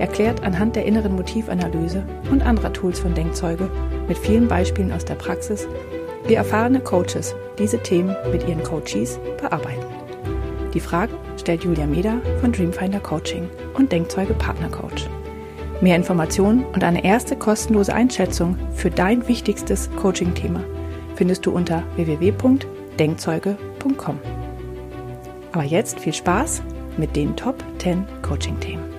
erklärt anhand der inneren Motivanalyse und anderer Tools von Denkzeuge mit vielen Beispielen aus der Praxis, wie erfahrene Coaches diese Themen mit ihren Coaches bearbeiten. Die Fragen stellt Julia Meder von Dreamfinder Coaching und Denkzeuge Partner Coach. Mehr Informationen und eine erste kostenlose Einschätzung für dein wichtigstes Coaching-Thema findest du unter www.denkzeuge.com. Aber jetzt viel Spaß mit den Top 10 Coaching-Themen.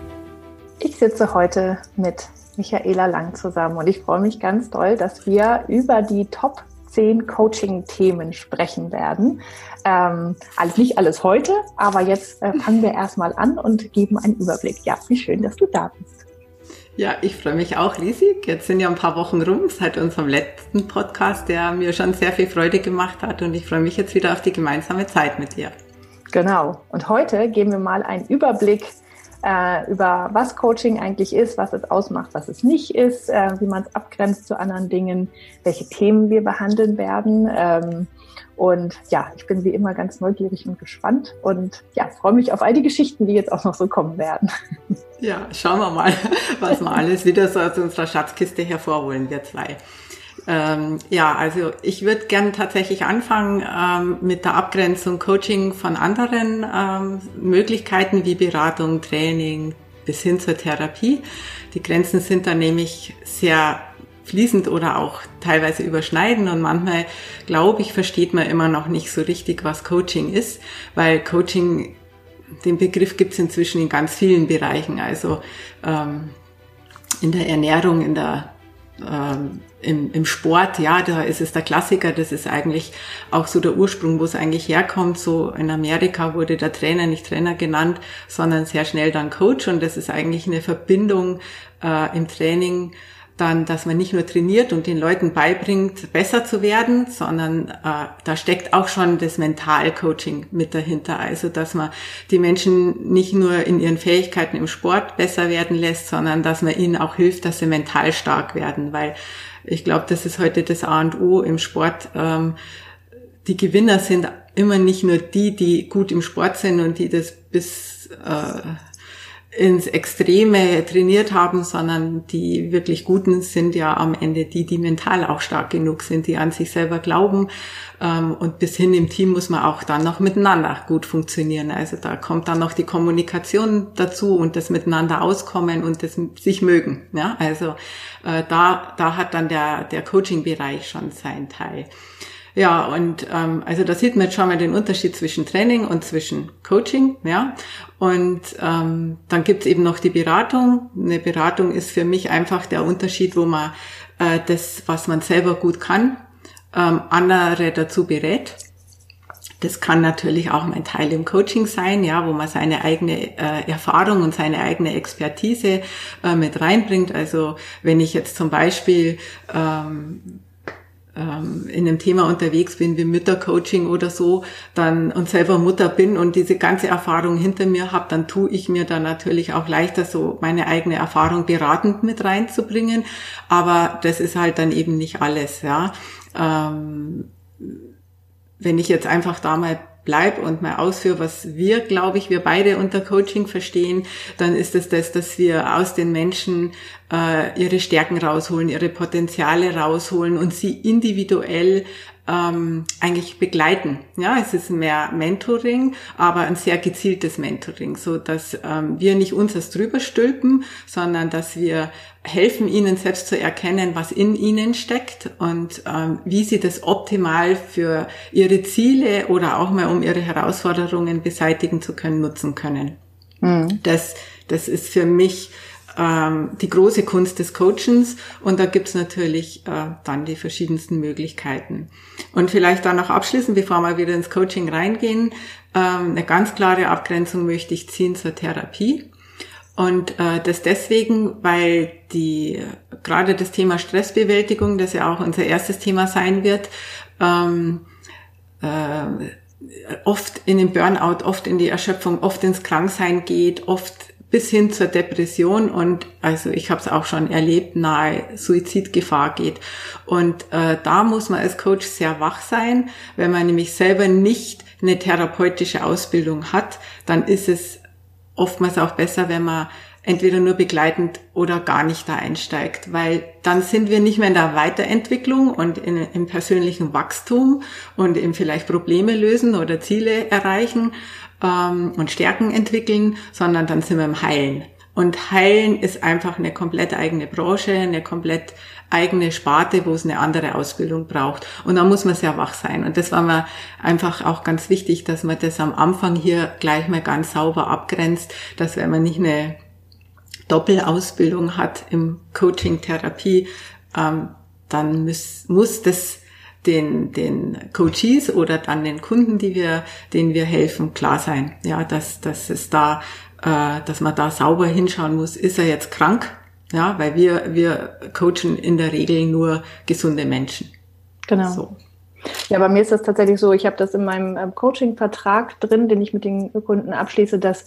Ich sitze heute mit Michaela Lang zusammen und ich freue mich ganz doll, dass wir über die Top 10 Coaching-Themen sprechen werden. Ähm, also nicht alles heute, aber jetzt äh, fangen wir erstmal an und geben einen Überblick. Ja, wie schön, dass du da bist. Ja, ich freue mich auch riesig. Jetzt sind ja ein paar Wochen rum seit unserem letzten Podcast, der mir schon sehr viel Freude gemacht hat und ich freue mich jetzt wieder auf die gemeinsame Zeit mit dir. Genau. Und heute geben wir mal einen Überblick äh, über was Coaching eigentlich ist, was es ausmacht, was es nicht ist, äh, wie man es abgrenzt zu anderen Dingen, welche Themen wir behandeln werden. Ähm, und ja, ich bin wie immer ganz neugierig und gespannt und ja, freue mich auf all die Geschichten, die jetzt auch noch so kommen werden. Ja, schauen wir mal, was wir alles wieder so aus unserer Schatzkiste hervorholen, wir zwei. Ähm, ja, also ich würde gern tatsächlich anfangen ähm, mit der Abgrenzung Coaching von anderen ähm, Möglichkeiten wie Beratung, Training bis hin zur Therapie. Die Grenzen sind da nämlich sehr fließend oder auch teilweise überschneiden und manchmal, glaube ich, versteht man immer noch nicht so richtig, was Coaching ist, weil Coaching, den Begriff gibt es inzwischen in ganz vielen Bereichen, also ähm, in der Ernährung, in der ähm, im, im Sport, ja, da ist es der Klassiker, das ist eigentlich auch so der Ursprung, wo es eigentlich herkommt. So in Amerika wurde der Trainer nicht Trainer genannt, sondern sehr schnell dann Coach und das ist eigentlich eine Verbindung äh, im Training dann, dass man nicht nur trainiert und den Leuten beibringt, besser zu werden, sondern äh, da steckt auch schon das Mentalcoaching mit dahinter. Also, dass man die Menschen nicht nur in ihren Fähigkeiten im Sport besser werden lässt, sondern dass man ihnen auch hilft, dass sie mental stark werden, weil ich glaube, das ist heute das A und O im Sport. Ähm, die Gewinner sind immer nicht nur die, die gut im Sport sind und die das bis äh, ins Extreme trainiert haben, sondern die wirklich Guten sind ja am Ende die, die mental auch stark genug sind, die an sich selber glauben. Ähm, und bis hin im Team muss man auch dann noch miteinander gut funktionieren. Also da kommt dann noch die Kommunikation dazu und das Miteinander auskommen und das sich mögen. Ja, also äh, da, da hat dann der, der Coaching-Bereich schon seinen Teil. Ja, und ähm, also da sieht man jetzt schon mal den Unterschied zwischen Training und zwischen Coaching, ja. Und ähm, dann gibt's eben noch die Beratung. Eine Beratung ist für mich einfach der Unterschied, wo man äh, das, was man selber gut kann, ähm, andere dazu berät. Das kann natürlich auch mein Teil im Coaching sein, ja, wo man seine eigene äh, Erfahrung und seine eigene Expertise äh, mit reinbringt. Also wenn ich jetzt zum Beispiel ähm, ähm, in einem Thema unterwegs bin wie Müttercoaching oder so, dann und selber Mutter bin und diese ganze Erfahrung hinter mir habe, dann tue ich mir da natürlich auch leichter, so meine eigene Erfahrung beratend mit reinzubringen. Aber das ist halt dann eben nicht alles, ja. Ähm, wenn ich jetzt einfach da mal bleib und mal ausführe, was wir, glaube ich, wir beide unter Coaching verstehen, dann ist es das, dass wir aus den Menschen äh, ihre Stärken rausholen, ihre Potenziale rausholen und sie individuell ähm, eigentlich begleiten. Ja, es ist mehr Mentoring, aber ein sehr gezieltes Mentoring, so dass ähm, wir nicht uns das drüber stülpen, sondern dass wir helfen ihnen selbst zu erkennen, was in ihnen steckt und ähm, wie sie das optimal für ihre Ziele oder auch mal um ihre Herausforderungen beseitigen zu können, nutzen können. Mhm. Das, das ist für mich ähm, die große Kunst des Coachens und da gibt's natürlich äh, dann die verschiedensten Möglichkeiten. Und vielleicht dann noch abschließend, bevor wir wieder ins Coaching reingehen, ähm, eine ganz klare Abgrenzung möchte ich ziehen zur Therapie. Und äh, das deswegen, weil die gerade das Thema Stressbewältigung, das ja auch unser erstes Thema sein wird, ähm, äh, oft in den Burnout, oft in die Erschöpfung, oft ins Kranksein geht, oft bis hin zur Depression. Und also ich habe es auch schon erlebt, nahe Suizidgefahr geht. Und äh, da muss man als Coach sehr wach sein, wenn man nämlich selber nicht eine therapeutische Ausbildung hat, dann ist es oftmals auch besser, wenn man entweder nur begleitend oder gar nicht da einsteigt, weil dann sind wir nicht mehr in der Weiterentwicklung und in, im persönlichen Wachstum und im vielleicht Probleme lösen oder Ziele erreichen ähm, und Stärken entwickeln, sondern dann sind wir im Heilen. Und Heilen ist einfach eine komplett eigene Branche, eine komplett eigene Sparte, wo es eine andere Ausbildung braucht. Und da muss man sehr wach sein. Und das war mir einfach auch ganz wichtig, dass man das am Anfang hier gleich mal ganz sauber abgrenzt, dass wenn man nicht eine Doppelausbildung hat im Coaching, Therapie, ähm, dann muss, muss das den, den Coaches oder dann den Kunden, die wir, denen wir helfen, klar sein. Ja, dass, dass es da, äh, dass man da sauber hinschauen muss. Ist er jetzt krank? Ja, weil wir, wir coachen in der Regel nur gesunde Menschen. Genau. So. Ja, bei mir ist das tatsächlich so, ich habe das in meinem ähm, Coaching-Vertrag drin, den ich mit den Kunden abschließe, dass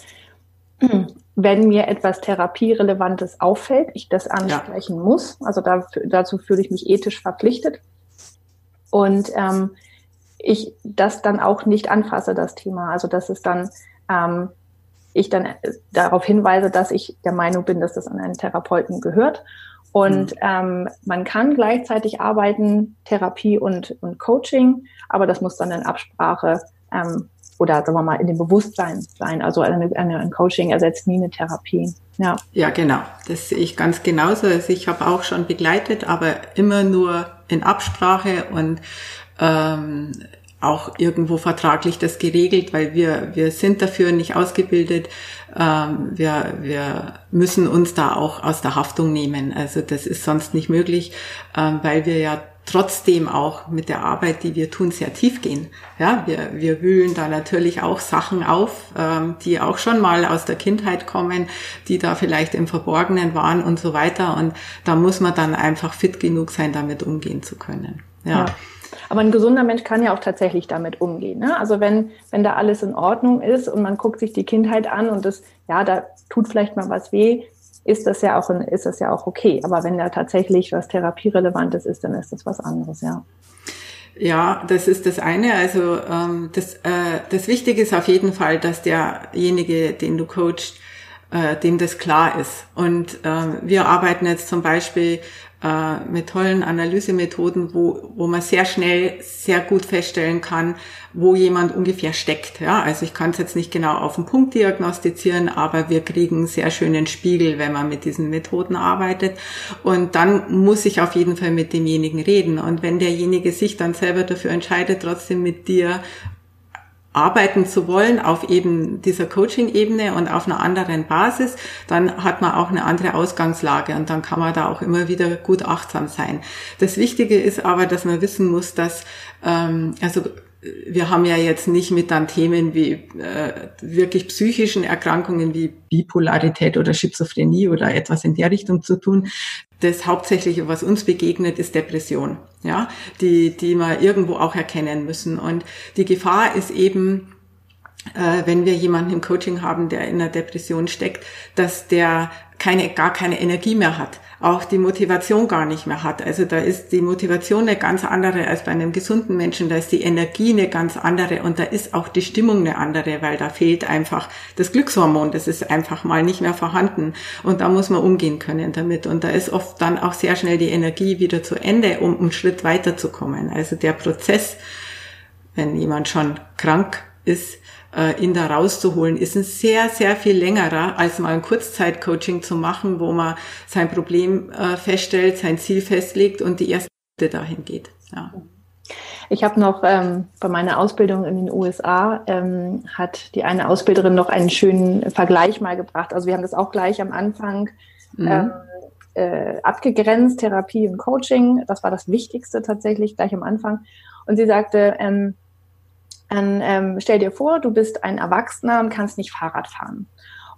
wenn mir etwas Therapierelevantes auffällt, ich das ansprechen ja. muss. Also dafür, dazu fühle ich mich ethisch verpflichtet. Und ähm, ich das dann auch nicht anfasse, das Thema. Also dass es dann ähm, ich dann äh, darauf hinweise, dass ich der Meinung bin, dass das an einen Therapeuten gehört. Und mhm. ähm, man kann gleichzeitig arbeiten, Therapie und, und Coaching, aber das muss dann in Absprache ähm, oder sagen wir mal in dem Bewusstsein sein. Also eine, eine, ein Coaching ersetzt nie eine Therapie. Ja. ja, genau. Das sehe ich ganz genauso. Also ich habe auch schon begleitet, aber immer nur in Absprache und ähm, auch irgendwo vertraglich das geregelt, weil wir, wir sind dafür nicht ausgebildet. Ähm, wir, wir müssen uns da auch aus der Haftung nehmen. Also das ist sonst nicht möglich, ähm, weil wir ja trotzdem auch mit der Arbeit, die wir tun, sehr tief gehen. Ja, wir, wir wühlen da natürlich auch Sachen auf, ähm, die auch schon mal aus der Kindheit kommen, die da vielleicht im Verborgenen waren und so weiter. Und da muss man dann einfach fit genug sein, damit umgehen zu können. ja. ja. Aber ein gesunder Mensch kann ja auch tatsächlich damit umgehen. Ne? Also wenn, wenn da alles in Ordnung ist und man guckt sich die Kindheit an und das, ja, da tut vielleicht mal was weh, ist das ja auch, ist das ja auch okay. Aber wenn da tatsächlich was Therapierelevantes ist, dann ist das was anderes, ja. Ja, das ist das eine. Also ähm, das, äh, das Wichtige ist auf jeden Fall, dass derjenige, den du coachst, äh, dem das klar ist. Und äh, wir arbeiten jetzt zum Beispiel äh, mit tollen Analysemethoden, wo, wo man sehr schnell, sehr gut feststellen kann, wo jemand ungefähr steckt. Ja, also ich kann es jetzt nicht genau auf den Punkt diagnostizieren, aber wir kriegen einen sehr schönen Spiegel, wenn man mit diesen Methoden arbeitet. Und dann muss ich auf jeden Fall mit demjenigen reden. Und wenn derjenige sich dann selber dafür entscheidet, trotzdem mit dir arbeiten zu wollen auf eben dieser Coaching-Ebene und auf einer anderen Basis, dann hat man auch eine andere Ausgangslage und dann kann man da auch immer wieder gut achtsam sein. Das Wichtige ist aber, dass man wissen muss, dass ähm, also wir haben ja jetzt nicht mit dann Themen wie äh, wirklich psychischen Erkrankungen wie Bipolarität oder Schizophrenie oder etwas in der Richtung zu tun. Das Hauptsächliche, was uns begegnet, ist Depression, ja, die, die wir irgendwo auch erkennen müssen. Und die Gefahr ist eben, äh, wenn wir jemanden im Coaching haben, der in einer Depression steckt, dass der keine, gar keine Energie mehr hat, auch die Motivation gar nicht mehr hat. Also da ist die Motivation eine ganz andere als bei einem gesunden Menschen, da ist die Energie eine ganz andere und da ist auch die Stimmung eine andere, weil da fehlt einfach das Glückshormon, das ist einfach mal nicht mehr vorhanden und da muss man umgehen können damit und da ist oft dann auch sehr schnell die Energie wieder zu Ende, um einen Schritt weiterzukommen. Also der Prozess, wenn jemand schon krank ist, äh, ihn da rauszuholen, ist ein sehr, sehr viel längerer, als mal ein Kurzzeitcoaching zu machen, wo man sein Problem äh, feststellt, sein Ziel festlegt und die erste dahin geht. Ja. Ich habe noch ähm, bei meiner Ausbildung in den USA ähm, hat die eine Ausbilderin noch einen schönen Vergleich mal gebracht. Also wir haben das auch gleich am Anfang mhm. ähm, äh, abgegrenzt, Therapie und Coaching. Das war das Wichtigste tatsächlich gleich am Anfang. Und sie sagte, ähm, dann ähm, stell dir vor, du bist ein Erwachsener und kannst nicht Fahrrad fahren.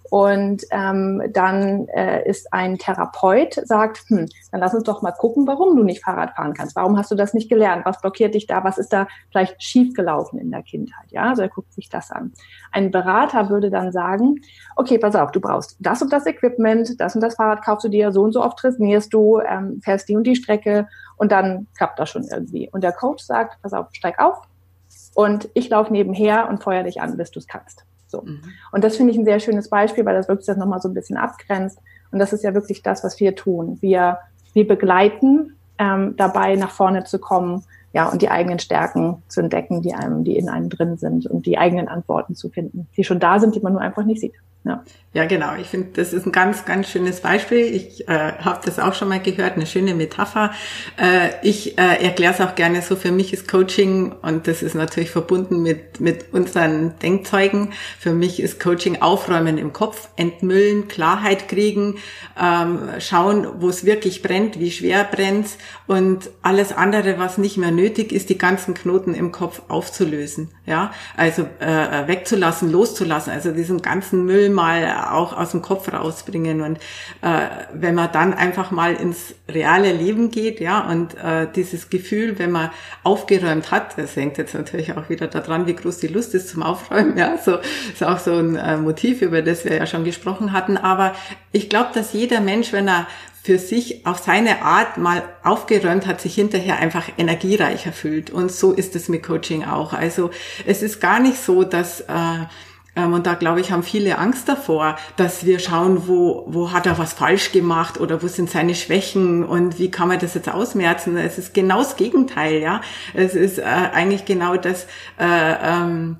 Und ähm, dann äh, ist ein Therapeut, sagt, hm, dann lass uns doch mal gucken, warum du nicht Fahrrad fahren kannst. Warum hast du das nicht gelernt? Was blockiert dich da? Was ist da vielleicht schiefgelaufen in der Kindheit? Ja, also er guckt sich das an. Ein Berater würde dann sagen, okay, pass auf, du brauchst das und das Equipment, das und das Fahrrad kaufst du dir, so und so oft trainierst du, ähm, fährst die und die Strecke und dann klappt das schon irgendwie. Und der Coach sagt, pass auf, steig auf und ich laufe nebenher und feuer dich an, bis du es kannst. So. Mhm. Und das finde ich ein sehr schönes Beispiel, weil das wirklich das nochmal so ein bisschen abgrenzt. Und das ist ja wirklich das, was wir tun. Wir, wir begleiten ähm, dabei, nach vorne zu kommen, ja, und die eigenen Stärken zu entdecken, die einem, die in einem drin sind und die eigenen Antworten zu finden, die schon da sind, die man nur einfach nicht sieht. Ja. ja, genau. Ich finde, das ist ein ganz, ganz schönes Beispiel. Ich äh, habe das auch schon mal gehört, eine schöne Metapher. Äh, ich äh, erkläre es auch gerne so. Für mich ist Coaching, und das ist natürlich verbunden mit, mit unseren Denkzeugen, für mich ist Coaching aufräumen im Kopf, entmüllen, Klarheit kriegen, ähm, schauen, wo es wirklich brennt, wie schwer brennt und alles andere, was nicht mehr nötig ist, die ganzen Knoten im Kopf aufzulösen. Ja, also äh, wegzulassen, loszulassen, also diesen ganzen Müll mal auch aus dem Kopf rausbringen. Und äh, wenn man dann einfach mal ins reale Leben geht, ja, und äh, dieses Gefühl, wenn man aufgeräumt hat, das hängt jetzt natürlich auch wieder daran, wie groß die Lust ist zum Aufräumen, ja, so ist auch so ein äh, Motiv, über das wir ja schon gesprochen hatten. Aber ich glaube, dass jeder Mensch, wenn er für sich auf seine Art mal aufgeräumt hat, sich hinterher einfach energiereicher fühlt. Und so ist es mit Coaching auch. Also es ist gar nicht so, dass äh, ähm, und da glaube ich, haben viele Angst davor, dass wir schauen, wo, wo hat er was falsch gemacht oder wo sind seine Schwächen und wie kann man das jetzt ausmerzen. Es ist genau das Gegenteil, ja. Es ist äh, eigentlich genau das, äh, ähm,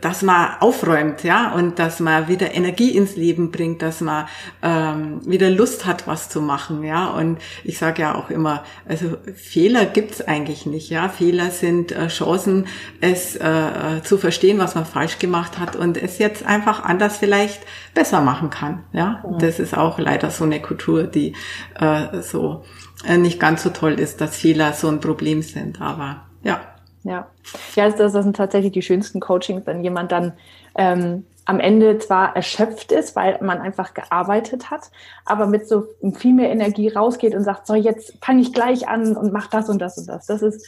dass man aufräumt, ja, und dass man wieder Energie ins Leben bringt, dass man ähm, wieder Lust hat, was zu machen, ja. Und ich sage ja auch immer, also Fehler gibt's eigentlich nicht, ja. Fehler sind äh, Chancen, es äh, zu verstehen, was man falsch gemacht hat und es jetzt einfach anders vielleicht besser machen kann, ja. ja. Das ist auch leider so eine Kultur, die äh, so äh, nicht ganz so toll ist, dass Fehler so ein Problem sind, aber ja. Ja, ja, das, das sind tatsächlich die schönsten Coachings, wenn jemand dann ähm, am Ende zwar erschöpft ist, weil man einfach gearbeitet hat, aber mit so viel mehr Energie rausgeht und sagt, so jetzt fange ich gleich an und mach das und das und das. Das ist,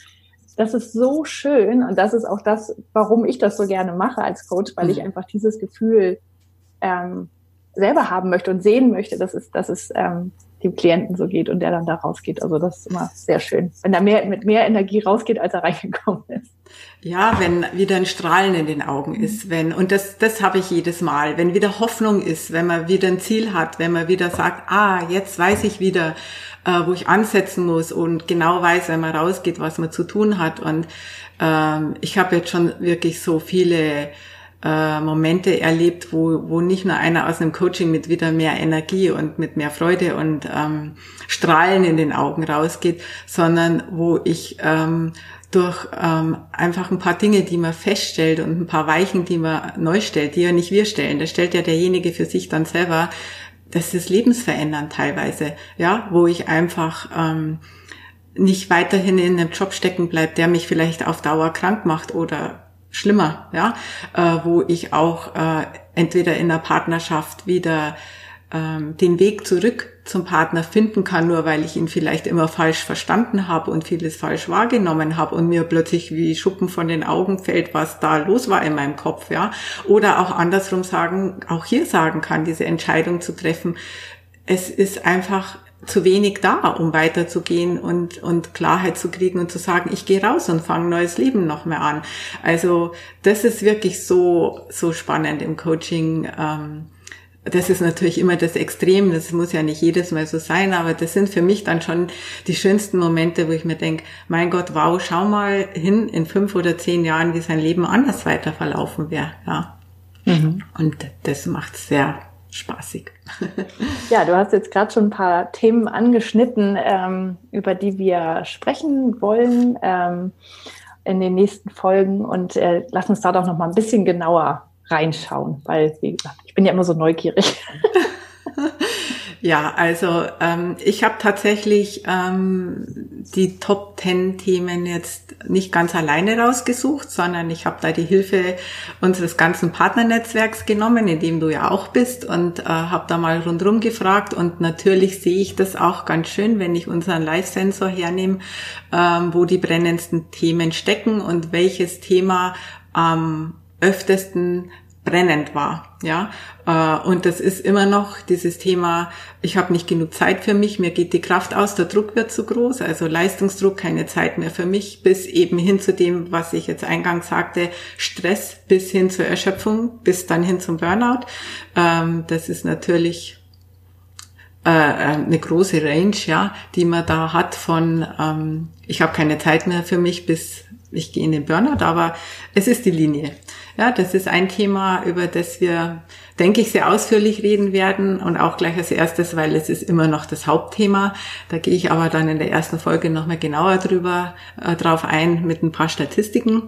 das ist so schön und das ist auch das, warum ich das so gerne mache als Coach, weil ich mhm. einfach dieses Gefühl ähm, selber haben möchte und sehen möchte. Das ist, das ist ähm, dem Klienten so geht und der dann da rausgeht. Also das ist immer sehr schön, wenn er mehr, mit mehr Energie rausgeht, als er reingekommen ist. Ja, wenn wieder ein Strahlen in den Augen ist, wenn, und das, das habe ich jedes Mal, wenn wieder Hoffnung ist, wenn man wieder ein Ziel hat, wenn man wieder sagt, ah, jetzt weiß ich wieder, äh, wo ich ansetzen muss und genau weiß, wenn man rausgeht, was man zu tun hat. Und ähm, ich habe jetzt schon wirklich so viele äh, Momente erlebt, wo, wo nicht nur einer aus einem Coaching mit wieder mehr Energie und mit mehr Freude und ähm, Strahlen in den Augen rausgeht, sondern wo ich ähm, durch ähm, einfach ein paar Dinge, die man feststellt und ein paar Weichen, die man neu stellt, die ja nicht wir stellen, das stellt ja derjenige für sich dann selber, das ist lebensverändernd teilweise, ja, wo ich einfach ähm, nicht weiterhin in einem Job stecken bleibt, der mich vielleicht auf Dauer krank macht oder schlimmer, ja, äh, wo ich auch äh, entweder in der Partnerschaft wieder ähm, den Weg zurück zum Partner finden kann, nur weil ich ihn vielleicht immer falsch verstanden habe und vieles falsch wahrgenommen habe und mir plötzlich wie Schuppen von den Augen fällt, was da los war in meinem Kopf, ja. Oder auch andersrum sagen, auch hier sagen kann, diese Entscheidung zu treffen. Es ist einfach zu wenig da, um weiterzugehen und, und Klarheit zu kriegen und zu sagen, ich gehe raus und fange ein neues Leben noch mehr an. Also das ist wirklich so, so spannend im Coaching. Ähm, das ist natürlich immer das Extrem, das muss ja nicht jedes Mal so sein, aber das sind für mich dann schon die schönsten Momente, wo ich mir denke, mein Gott, wow, schau mal hin in fünf oder zehn Jahren, wie sein Leben anders weiter verlaufen wäre. Ja. Mhm. Und das macht sehr spaßig. ja, du hast jetzt gerade schon ein paar Themen angeschnitten, ähm, über die wir sprechen wollen ähm, in den nächsten Folgen und äh, lass uns da doch noch mal ein bisschen genauer reinschauen, weil wie gesagt, ich bin ja immer so neugierig. Ja, also ähm, ich habe tatsächlich ähm, die Top 10 Themen jetzt nicht ganz alleine rausgesucht, sondern ich habe da die Hilfe unseres ganzen Partnernetzwerks genommen, in dem du ja auch bist und äh, habe da mal rundherum gefragt. Und natürlich sehe ich das auch ganz schön, wenn ich unseren Live-Sensor hernehme, ähm, wo die brennendsten Themen stecken und welches Thema am öftesten brennend war, ja. Äh, und das ist immer noch dieses Thema, ich habe nicht genug Zeit für mich, mir geht die Kraft aus, der Druck wird zu groß, also Leistungsdruck, keine Zeit mehr für mich, bis eben hin zu dem, was ich jetzt eingangs sagte, Stress bis hin zur Erschöpfung, bis dann hin zum Burnout. Ähm, das ist natürlich äh, eine große Range, ja, die man da hat von ähm, ich habe keine Zeit mehr für mich bis ich gehe in den Burnout, aber es ist die Linie. Ja, das ist ein Thema, über das wir, denke ich, sehr ausführlich reden werden und auch gleich als erstes, weil es ist immer noch das Hauptthema. Da gehe ich aber dann in der ersten Folge nochmal genauer drüber äh, drauf ein mit ein paar Statistiken.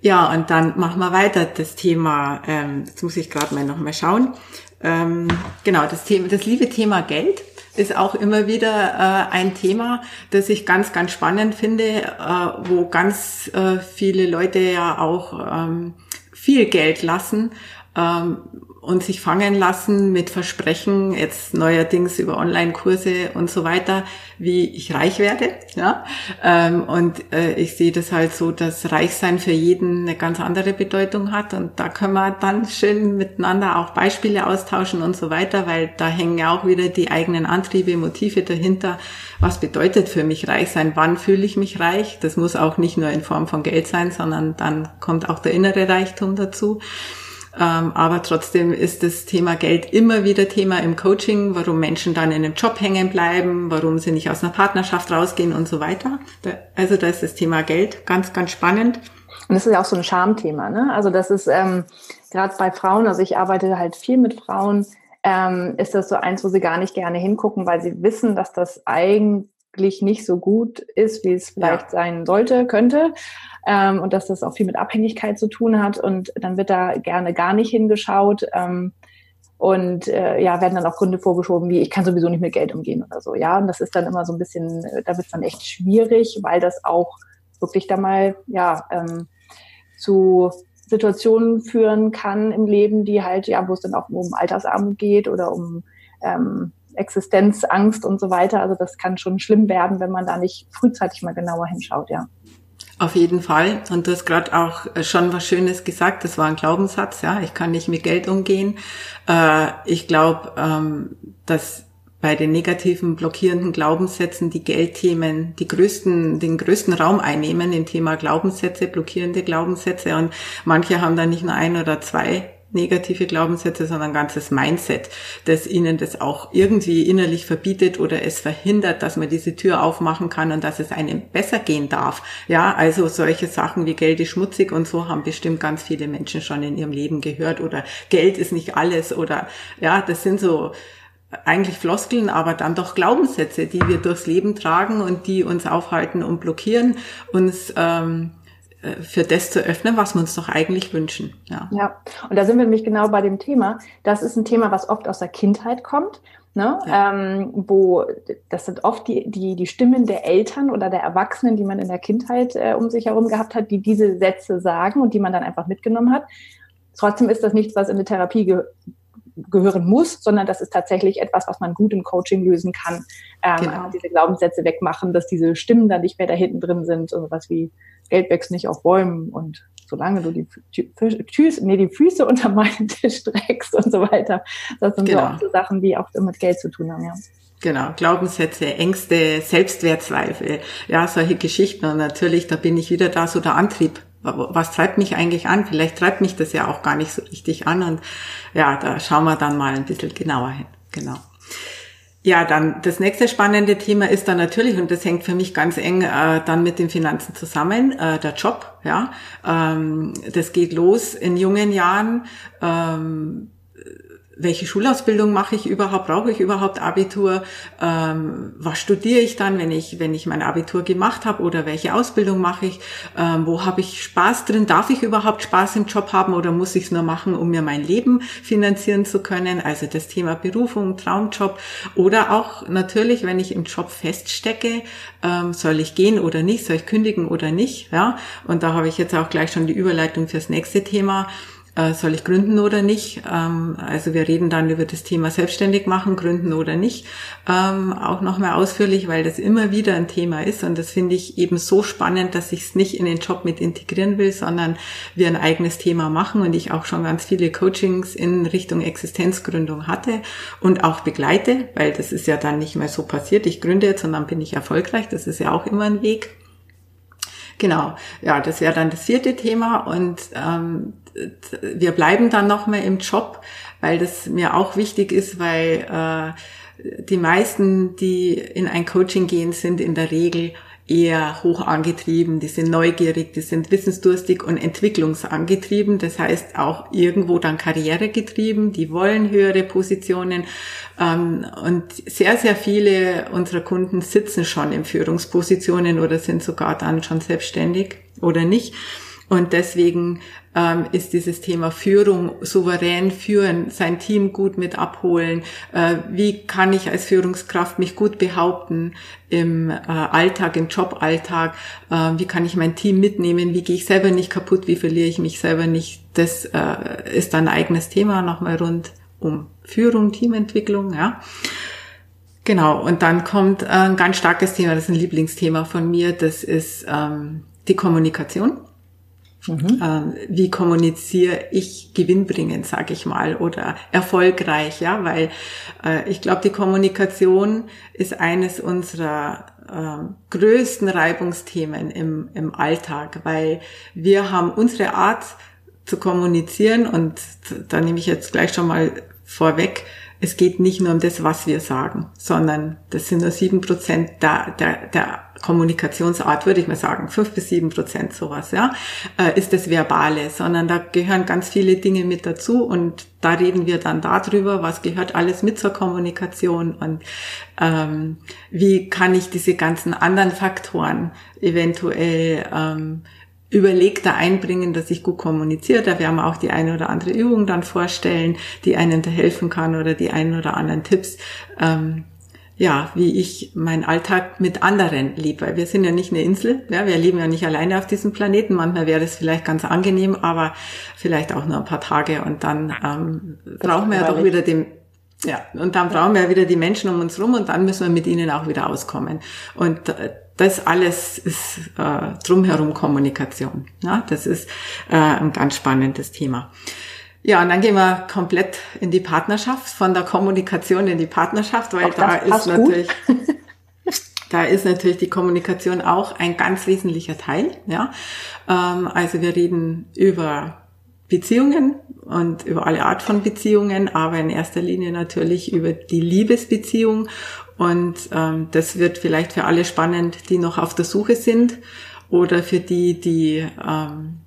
Ja, und dann machen wir weiter das Thema, ähm, jetzt muss ich gerade mal nochmal schauen. Ähm, genau, das Thema, das liebe Thema Geld ist auch immer wieder äh, ein Thema, das ich ganz, ganz spannend finde, äh, wo ganz äh, viele Leute ja auch ähm, viel Geld lassen. Ähm, und sich fangen lassen mit Versprechen, jetzt neuerdings über Online-Kurse und so weiter, wie ich reich werde. Ja? Ähm, und äh, ich sehe das halt so, dass Reichsein für jeden eine ganz andere Bedeutung hat. Und da können wir dann schön miteinander auch Beispiele austauschen und so weiter, weil da hängen ja auch wieder die eigenen Antriebe, Motive dahinter. Was bedeutet für mich reich sein? Wann fühle ich mich reich? Das muss auch nicht nur in Form von Geld sein, sondern dann kommt auch der innere Reichtum dazu. Ähm, aber trotzdem ist das Thema Geld immer wieder Thema im Coaching, warum Menschen dann in einem Job hängen bleiben, warum sie nicht aus einer Partnerschaft rausgehen und so weiter. Also da ist das Thema Geld ganz, ganz spannend. Und das ist ja auch so ein Schamthema. Ne? Also das ist ähm, gerade bei Frauen, also ich arbeite halt viel mit Frauen, ähm, ist das so eins, wo sie gar nicht gerne hingucken, weil sie wissen, dass das eigentlich nicht so gut ist, wie es vielleicht ja. sein sollte, könnte ähm, und dass das auch viel mit Abhängigkeit zu tun hat und dann wird da gerne gar nicht hingeschaut. Ähm, und äh, ja, werden dann auch Gründe vorgeschoben, wie ich kann sowieso nicht mit Geld umgehen oder so. Ja, und das ist dann immer so ein bisschen, da wird es dann echt schwierig, weil das auch wirklich da mal ja ähm, zu Situationen führen kann im Leben, die halt, ja, wo es dann auch um Altersarmut geht oder um ähm, Existenzangst und so weiter. Also das kann schon schlimm werden, wenn man da nicht frühzeitig mal genauer hinschaut, ja. Auf jeden Fall. Und du hast gerade auch äh, schon was Schönes gesagt. Das war ein Glaubenssatz. Ja, ich kann nicht mit Geld umgehen. Äh, ich glaube, ähm, dass bei den negativen blockierenden Glaubenssätzen die Geldthemen die größten, den größten Raum einnehmen im Thema Glaubenssätze, blockierende Glaubenssätze. Und manche haben da nicht nur ein oder zwei negative Glaubenssätze, sondern ein ganzes Mindset, das ihnen das auch irgendwie innerlich verbietet oder es verhindert, dass man diese Tür aufmachen kann und dass es einem besser gehen darf. Ja, also solche Sachen wie Geld ist schmutzig und so haben bestimmt ganz viele Menschen schon in ihrem Leben gehört oder Geld ist nicht alles oder ja, das sind so eigentlich Floskeln, aber dann doch Glaubenssätze, die wir durchs Leben tragen und die uns aufhalten und blockieren, uns ähm, äh, für das zu öffnen, was wir uns doch eigentlich wünschen. Ja. ja, und da sind wir nämlich genau bei dem Thema. Das ist ein Thema, was oft aus der Kindheit kommt. Ne? Ja. Ähm, wo das sind oft die, die, die Stimmen der Eltern oder der Erwachsenen, die man in der Kindheit äh, um sich herum gehabt hat, die diese Sätze sagen und die man dann einfach mitgenommen hat. Trotzdem ist das nichts, was in eine Therapie gehören muss, sondern das ist tatsächlich etwas, was man gut im Coaching lösen kann. Ähm, genau. Diese Glaubenssätze wegmachen, dass diese Stimmen dann nicht mehr da hinten drin sind und sowas wie Geld wächst nicht auf Bäumen und solange du die, Füße, nee, die Füße unter meinen Tisch streckst und so weiter. Das sind genau. so, so Sachen, die auch mit Geld zu tun haben, ja. Genau, Glaubenssätze, Ängste, Selbstwertzweifel, ja, solche Geschichten. Und natürlich, da bin ich wieder da, so der Antrieb. Was treibt mich eigentlich an? Vielleicht treibt mich das ja auch gar nicht so richtig an. Und ja, da schauen wir dann mal ein bisschen genauer hin. Genau. Ja, dann das nächste spannende Thema ist dann natürlich, und das hängt für mich ganz eng äh, dann mit den Finanzen zusammen, äh, der Job. Ja, ähm, das geht los in jungen Jahren. Ähm, welche Schulausbildung mache ich überhaupt? Brauche ich überhaupt Abitur? Ähm, was studiere ich dann, wenn ich, wenn ich mein Abitur gemacht habe? Oder welche Ausbildung mache ich? Ähm, wo habe ich Spaß drin? Darf ich überhaupt Spaß im Job haben oder muss ich es nur machen, um mir mein Leben finanzieren zu können? Also das Thema Berufung, Traumjob oder auch natürlich, wenn ich im Job feststecke, ähm, soll ich gehen oder nicht? Soll ich kündigen oder nicht? Ja, und da habe ich jetzt auch gleich schon die Überleitung fürs nächste Thema äh, soll ich gründen oder nicht. Ähm, also wir reden dann über das Thema selbstständig machen, gründen oder nicht, ähm, auch nochmal ausführlich, weil das immer wieder ein Thema ist und das finde ich eben so spannend, dass ich es nicht in den Job mit integrieren will, sondern wir ein eigenes Thema machen und ich auch schon ganz viele Coachings in Richtung Existenzgründung hatte und auch begleite, weil das ist ja dann nicht mehr so passiert. Ich gründe jetzt und dann bin ich erfolgreich. Das ist ja auch immer ein Weg. Genau, ja, das wäre dann das vierte Thema. Und ähm, wir bleiben dann noch mal im Job, weil das mir auch wichtig ist, weil äh, die meisten, die in ein Coaching gehen, sind in der Regel eher hoch angetrieben, die sind neugierig, die sind wissensdurstig und entwicklungsangetrieben, das heißt auch irgendwo dann karrieregetrieben, die wollen höhere Positionen ähm, und sehr, sehr viele unserer Kunden sitzen schon in Führungspositionen oder sind sogar dann schon selbstständig oder nicht. Und deswegen ähm, ist dieses Thema Führung, souverän führen, sein Team gut mit abholen. Äh, wie kann ich als Führungskraft mich gut behaupten im äh, Alltag, im Joballtag? Äh, wie kann ich mein Team mitnehmen? Wie gehe ich selber nicht kaputt? Wie verliere ich mich selber nicht? Das äh, ist ein eigenes Thema nochmal rund um Führung, Teamentwicklung, ja. Genau, und dann kommt ein ganz starkes Thema, das ist ein Lieblingsthema von mir, das ist ähm, die Kommunikation. Mhm. Ähm, wie kommuniziere ich gewinnbringend, sage ich mal, oder erfolgreich, ja, weil äh, ich glaube, die Kommunikation ist eines unserer äh, größten Reibungsthemen im, im Alltag, weil wir haben unsere Art zu kommunizieren und da nehme ich jetzt gleich schon mal vorweg, es geht nicht nur um das, was wir sagen, sondern das sind nur sieben Prozent der, der, der Kommunikationsart, würde ich mal sagen, fünf bis sieben Prozent sowas, ja, äh, ist das Verbale, sondern da gehören ganz viele Dinge mit dazu und da reden wir dann darüber, was gehört alles mit zur Kommunikation und ähm, wie kann ich diese ganzen anderen Faktoren eventuell ähm, überlegter einbringen, dass ich gut kommuniziere. Da werden wir auch die eine oder andere Übung dann vorstellen, die einen da helfen kann oder die einen oder anderen Tipps. Ähm, ja, wie ich meinen Alltag mit anderen lebe, weil wir sind ja nicht eine Insel, ja, wir leben ja nicht alleine auf diesem Planeten. Manchmal wäre es vielleicht ganz angenehm, aber vielleicht auch nur ein paar Tage und dann ähm, brauchen wir ja doch wieder den ja, und dann brauchen wir wieder die Menschen um uns rum und dann müssen wir mit ihnen auch wieder auskommen. Und äh, das alles ist äh, drumherum Kommunikation. Ja, das ist äh, ein ganz spannendes Thema. Ja, und dann gehen wir komplett in die Partnerschaft, von der Kommunikation in die Partnerschaft, weil da ist natürlich, da ist natürlich die Kommunikation auch ein ganz wesentlicher Teil. Ja, ähm, also wir reden über Beziehungen und über alle Art von Beziehungen, aber in erster Linie natürlich über die Liebesbeziehung und ähm, das wird vielleicht für alle spannend, die noch auf der Suche sind oder für die, die ähm,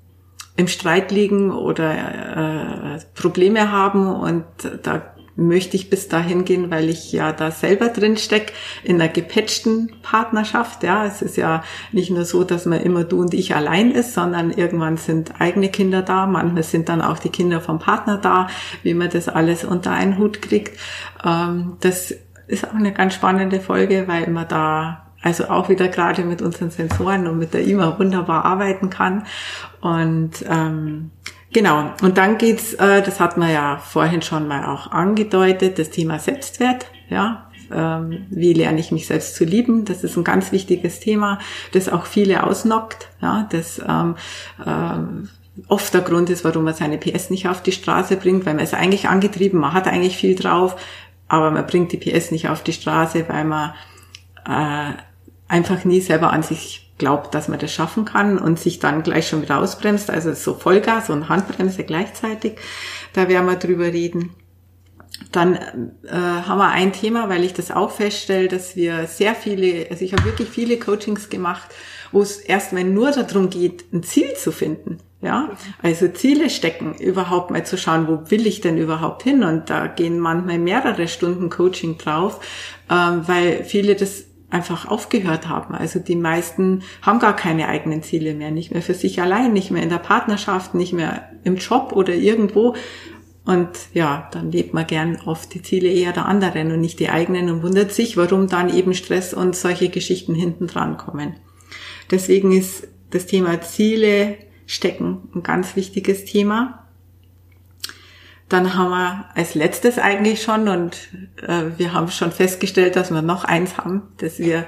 im Streit liegen oder äh, Probleme haben. Und da möchte ich bis dahin gehen, weil ich ja da selber drin steck in einer gepatchten Partnerschaft. Ja, es ist ja nicht nur so, dass man immer du und ich allein ist, sondern irgendwann sind eigene Kinder da. Manchmal sind dann auch die Kinder vom Partner da, wie man das alles unter einen Hut kriegt. Ähm, das ist auch eine ganz spannende Folge, weil man da also auch wieder gerade mit unseren Sensoren und mit der IMA wunderbar arbeiten kann. Und ähm, genau, und dann geht's, äh, das hat man ja vorhin schon mal auch angedeutet, das Thema Selbstwert, ja. Ähm, wie lerne ich mich selbst zu lieben? Das ist ein ganz wichtiges Thema, das auch viele ausnockt, ja, das ähm, ähm, oft der Grund ist, warum man seine PS nicht auf die Straße bringt, weil man ist eigentlich angetrieben, man hat eigentlich viel drauf, aber man bringt die PS nicht auf die Straße, weil man äh, einfach nie selber an sich glaubt, dass man das schaffen kann und sich dann gleich schon wieder ausbremst. Also so Vollgas und Handbremse gleichzeitig. Da werden wir drüber reden. dann äh, haben wir ein Thema, weil ich das auch feststelle, dass wir sehr viele, also ich habe wirklich viele Coachings gemacht, wo es erstmal nur darum geht, ein Ziel zu finden. Ja, also Ziele stecken, überhaupt mal zu schauen, wo will ich denn überhaupt hin? Und da gehen manchmal mehrere Stunden Coaching drauf, ähm, weil viele das einfach aufgehört haben. Also die meisten haben gar keine eigenen Ziele mehr, nicht mehr für sich allein, nicht mehr in der Partnerschaft, nicht mehr im Job oder irgendwo. Und ja, dann lebt man gern oft die Ziele eher der anderen und nicht die eigenen und wundert sich, warum dann eben Stress und solche Geschichten hinten dran kommen. Deswegen ist das Thema Ziele stecken ein ganz wichtiges Thema. Dann haben wir als letztes eigentlich schon, und äh, wir haben schon festgestellt, dass wir noch eins haben, dass wir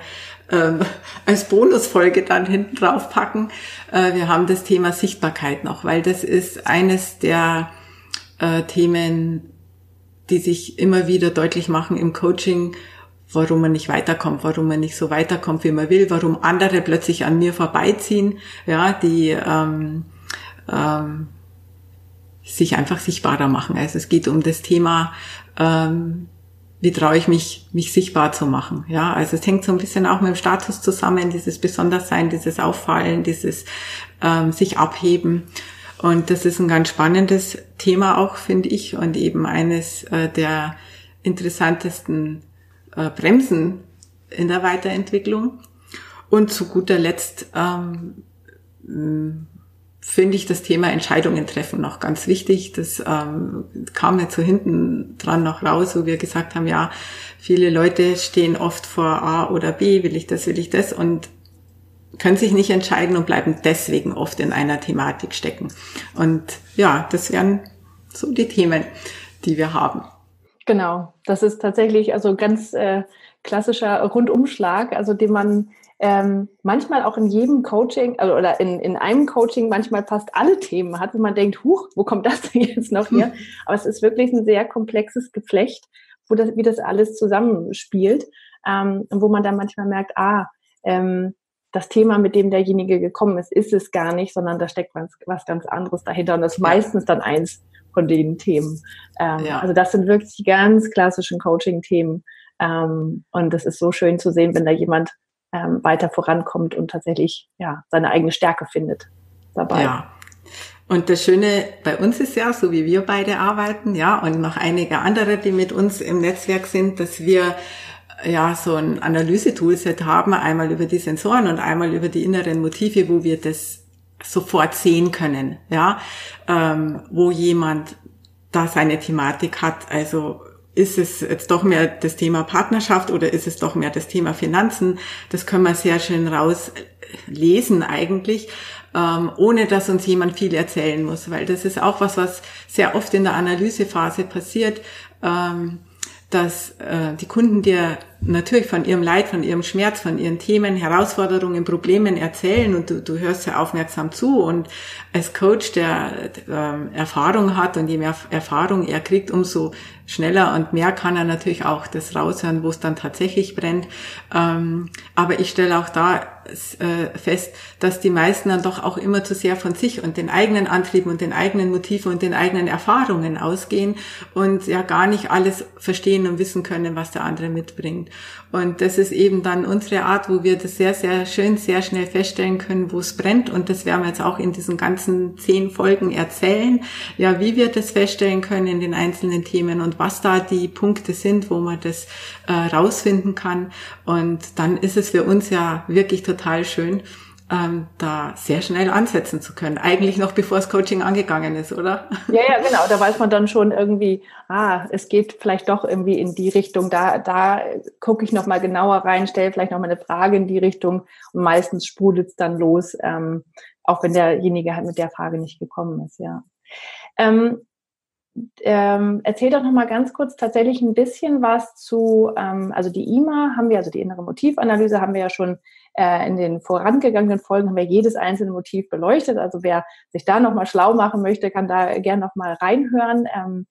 ähm, als Bonusfolge dann hinten drauf packen. Äh, wir haben das Thema Sichtbarkeit noch, weil das ist eines der äh, Themen, die sich immer wieder deutlich machen im Coaching, warum man nicht weiterkommt, warum man nicht so weiterkommt, wie man will, warum andere plötzlich an mir vorbeiziehen, ja, die ähm, ähm, sich einfach sichtbarer machen. Also es geht um das Thema, ähm, wie traue ich mich, mich sichtbar zu machen. Ja, also es hängt so ein bisschen auch mit dem Status zusammen, dieses Besonderssein, dieses Auffallen, dieses ähm, sich abheben. Und das ist ein ganz spannendes Thema auch, finde ich, und eben eines äh, der interessantesten äh, Bremsen in der Weiterentwicklung. Und zu guter Letzt ähm, finde ich das Thema Entscheidungen treffen noch ganz wichtig. Das ähm, kam nicht so hinten dran noch raus, wo wir gesagt haben, ja, viele Leute stehen oft vor A oder B, will ich das, will ich das und können sich nicht entscheiden und bleiben deswegen oft in einer Thematik stecken. Und ja, das wären so die Themen, die wir haben. Genau, das ist tatsächlich also ganz äh, klassischer Rundumschlag, also den man ähm, manchmal auch in jedem Coaching also, oder in, in einem Coaching manchmal fast alle Themen hat, wo man denkt, huch, wo kommt das denn jetzt noch her? Aber es ist wirklich ein sehr komplexes Geflecht, wo das, wie das alles zusammenspielt, ähm, wo man dann manchmal merkt, ah, ähm, das Thema, mit dem derjenige gekommen ist, ist es gar nicht, sondern da steckt was, was ganz anderes dahinter und das ist ja. meistens dann eins von den Themen. Ähm, ja. Also das sind wirklich die ganz klassischen Coaching-Themen ähm, und es ist so schön zu sehen, wenn da jemand ähm, weiter vorankommt und tatsächlich ja seine eigene Stärke findet dabei. Ja. Und das Schöne bei uns ist ja, so wie wir beide arbeiten, ja, und noch einige andere, die mit uns im Netzwerk sind, dass wir ja so ein Analyse-Toolset haben, einmal über die Sensoren und einmal über die inneren Motive, wo wir das sofort sehen können, ja, ähm, wo jemand da seine Thematik hat. Also ist es jetzt doch mehr das Thema Partnerschaft oder ist es doch mehr das Thema Finanzen? Das können wir sehr schön rauslesen eigentlich, ähm, ohne dass uns jemand viel erzählen muss, weil das ist auch was, was sehr oft in der Analysephase passiert. Ähm, dass äh, die Kunden dir natürlich von ihrem Leid, von ihrem Schmerz, von ihren Themen, Herausforderungen, Problemen erzählen und du, du hörst ja aufmerksam zu und als Coach, der äh, Erfahrung hat und je mehr Erfahrung er kriegt, umso schneller und mehr kann er natürlich auch das raushören, wo es dann tatsächlich brennt. Ähm, aber ich stelle auch da fest, dass die meisten dann doch auch immer zu sehr von sich und den eigenen Antrieben und den eigenen Motiven und den eigenen Erfahrungen ausgehen und ja gar nicht alles verstehen und wissen können, was der andere mitbringt. Und das ist eben dann unsere Art, wo wir das sehr, sehr schön, sehr schnell feststellen können, wo es brennt. Und das werden wir jetzt auch in diesen ganzen zehn Folgen erzählen, ja, wie wir das feststellen können in den einzelnen Themen und was da die Punkte sind, wo man das äh, rausfinden kann. Und dann ist es für uns ja wirklich total schön, ähm, da sehr schnell ansetzen zu können. Eigentlich noch bevor das Coaching angegangen ist, oder? Ja, ja, genau. Da weiß man dann schon irgendwie, ah, es geht vielleicht doch irgendwie in die Richtung. Da, da gucke ich nochmal genauer rein, stelle vielleicht nochmal eine Frage in die Richtung und meistens sprudelt es dann los, ähm, auch wenn derjenige halt mit der Frage nicht gekommen ist, ja. Ähm, ähm, erzähl doch noch mal ganz kurz tatsächlich ein bisschen was zu, ähm, also die IMA haben wir, also die innere Motivanalyse haben wir ja schon äh, in den vorangegangenen Folgen haben wir jedes einzelne Motiv beleuchtet. Also wer sich da noch mal schlau machen möchte, kann da gerne noch mal reinhören. Ähm,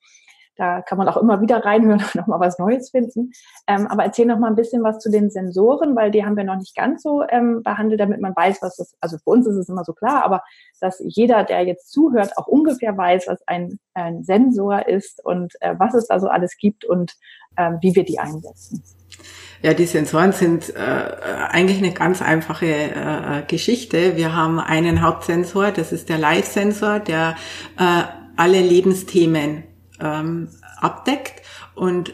da kann man auch immer wieder reinhören und nochmal was Neues finden. Ähm, aber erzähl noch mal ein bisschen was zu den Sensoren, weil die haben wir noch nicht ganz so ähm, behandelt, damit man weiß, was das, also für uns ist es immer so klar, aber dass jeder, der jetzt zuhört, auch ungefähr weiß, was ein, ein Sensor ist und äh, was es da so alles gibt und äh, wie wir die einsetzen. Ja, die Sensoren sind äh, eigentlich eine ganz einfache äh, Geschichte. Wir haben einen Hauptsensor, das ist der Live-Sensor, der äh, alle Lebensthemen ähm, abdeckt und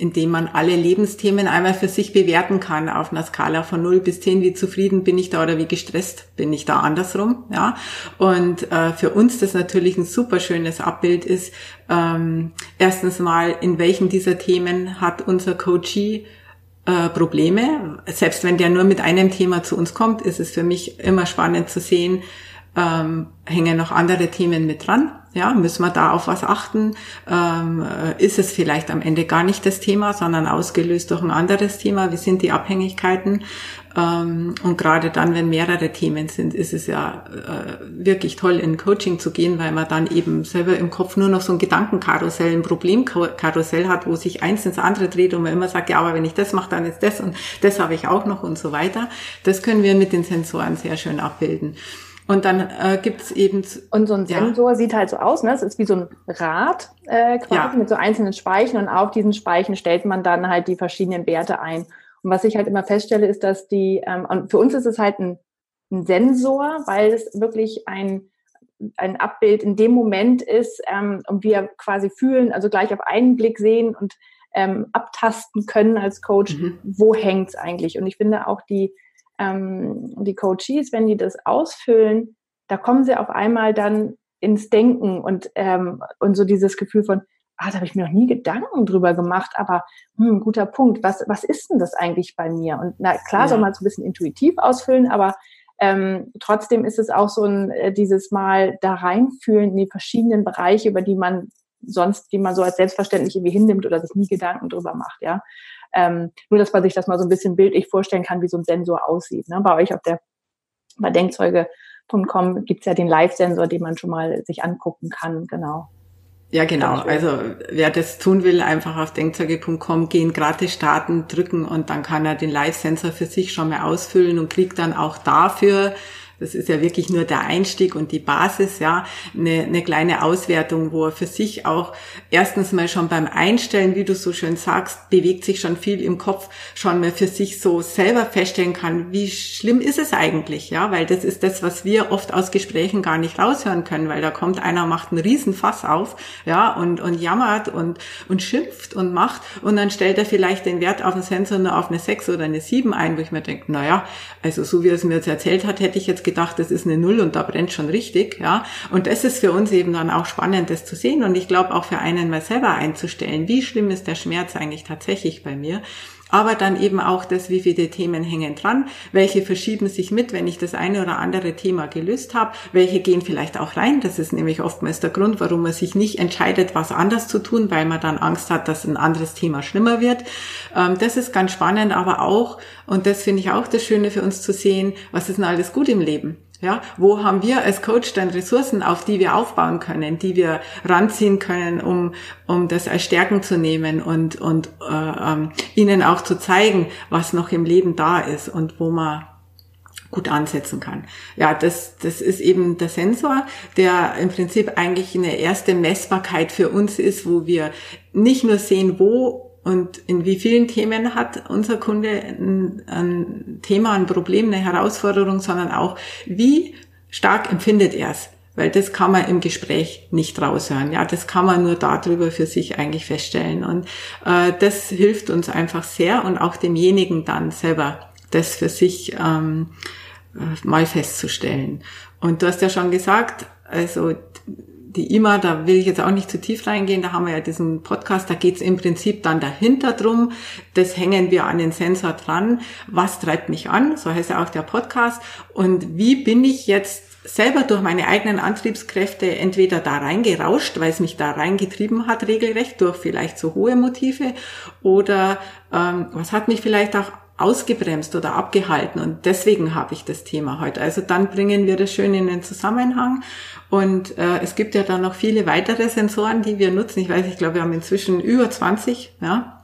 indem man alle Lebensthemen einmal für sich bewerten kann auf einer Skala von 0 bis 10, wie zufrieden bin ich da oder wie gestresst bin ich da andersrum, ja. Und äh, für uns das natürlich ein super schönes Abbild ist, ähm, erstens mal, in welchen dieser Themen hat unser Coachee äh, Probleme. Selbst wenn der nur mit einem Thema zu uns kommt, ist es für mich immer spannend zu sehen, ähm, hängen noch andere Themen mit dran. Ja, müssen wir da auf was achten? Ähm, äh, ist es vielleicht am Ende gar nicht das Thema, sondern ausgelöst durch ein anderes Thema? Wie sind die Abhängigkeiten? Ähm, und gerade dann, wenn mehrere Themen sind, ist es ja äh, wirklich toll, in Coaching zu gehen, weil man dann eben selber im Kopf nur noch so ein Gedankenkarussell, ein Problemkarussell hat, wo sich eins ins andere dreht und man immer sagt, ja, aber wenn ich das mache, dann ist das und das habe ich auch noch und so weiter. Das können wir mit den Sensoren sehr schön abbilden. Und dann äh, gibt eben. Und so ein Sensor ja. sieht halt so aus, ne? Es ist wie so ein Rad äh, quasi ja. mit so einzelnen Speichen und auf diesen Speichen stellt man dann halt die verschiedenen Werte ein. Und was ich halt immer feststelle, ist, dass die, ähm, und für uns ist es halt ein, ein Sensor, weil es wirklich ein, ein Abbild in dem Moment ist ähm, und wir quasi fühlen, also gleich auf einen Blick sehen und ähm, abtasten können als Coach, mhm. wo hängt's eigentlich. Und ich finde auch die, ähm, die Coaches, wenn die das ausfüllen, da kommen sie auf einmal dann ins Denken und, ähm, und so dieses Gefühl von, ah, da habe ich mir noch nie Gedanken drüber gemacht, aber hm, guter Punkt, was, was ist denn das eigentlich bei mir? Und na klar ja. soll man es ein bisschen intuitiv ausfüllen, aber ähm, trotzdem ist es auch so ein äh, dieses Mal da reinfühlen in die verschiedenen Bereiche, über die man sonst, die man so als selbstverständlich irgendwie hinnimmt oder sich nie Gedanken drüber macht, ja. Ähm, nur, dass man sich das mal so ein bisschen bildlich vorstellen kann, wie so ein Sensor aussieht. Ne? Bei euch auf der bei Denkzeuge.com gibt's ja den Live-Sensor, den man schon mal sich angucken kann, genau. Ja, genau. Also wer das tun will, einfach auf denkzeuge.com gehen, gratis starten, drücken und dann kann er den Live-Sensor für sich schon mal ausfüllen und kriegt dann auch dafür das ist ja wirklich nur der Einstieg und die Basis, ja, eine, eine kleine Auswertung, wo er für sich auch erstens mal schon beim Einstellen, wie du so schön sagst, bewegt sich schon viel im Kopf, schon mal für sich so selber feststellen kann, wie schlimm ist es eigentlich, ja, weil das ist das, was wir oft aus Gesprächen gar nicht raushören können, weil da kommt einer, macht einen Riesenfass auf, ja, und, und jammert und, und schimpft und macht und dann stellt er vielleicht den Wert auf den Sensor nur auf eine 6 oder eine 7 ein, wo ich mir denke, naja, also so wie er es mir jetzt erzählt hat, hätte ich jetzt gedacht, das ist eine Null und da brennt schon richtig, ja. Und das ist für uns eben dann auch spannend, das zu sehen und ich glaube auch für einen mal selber einzustellen, wie schlimm ist der Schmerz eigentlich tatsächlich bei mir aber dann eben auch das, wie viele Themen hängen dran, welche verschieben sich mit, wenn ich das eine oder andere Thema gelöst habe, welche gehen vielleicht auch rein. Das ist nämlich oftmals der Grund, warum man sich nicht entscheidet, was anders zu tun, weil man dann Angst hat, dass ein anderes Thema schlimmer wird. Ähm, das ist ganz spannend, aber auch, und das finde ich auch das Schöne für uns zu sehen, was ist denn alles gut im Leben? Ja, wo haben wir als Coach dann Ressourcen, auf die wir aufbauen können, die wir ranziehen können, um, um das als Stärken zu nehmen und, und äh, ähm, ihnen auch zu zeigen, was noch im Leben da ist und wo man gut ansetzen kann. Ja, das, das ist eben der Sensor, der im Prinzip eigentlich eine erste Messbarkeit für uns ist, wo wir nicht nur sehen, wo und in wie vielen Themen hat unser Kunde ein, ein Thema, ein Problem, eine Herausforderung, sondern auch, wie stark empfindet er es? Weil das kann man im Gespräch nicht raushören. Ja, das kann man nur darüber für sich eigentlich feststellen. Und äh, das hilft uns einfach sehr und auch demjenigen dann selber das für sich ähm, äh, mal festzustellen. Und du hast ja schon gesagt, also die IMA, da will ich jetzt auch nicht zu tief reingehen, da haben wir ja diesen Podcast, da geht es im Prinzip dann dahinter drum, das hängen wir an den Sensor dran, was treibt mich an, so heißt ja auch der Podcast, und wie bin ich jetzt selber durch meine eigenen Antriebskräfte entweder da reingerauscht, weil es mich da reingetrieben hat, regelrecht durch vielleicht so hohe Motive, oder ähm, was hat mich vielleicht auch ausgebremst oder abgehalten? Und deswegen habe ich das Thema heute. Also dann bringen wir das schön in den Zusammenhang und äh, es gibt ja dann noch viele weitere Sensoren, die wir nutzen. Ich weiß, ich glaube, wir haben inzwischen über 20, ja,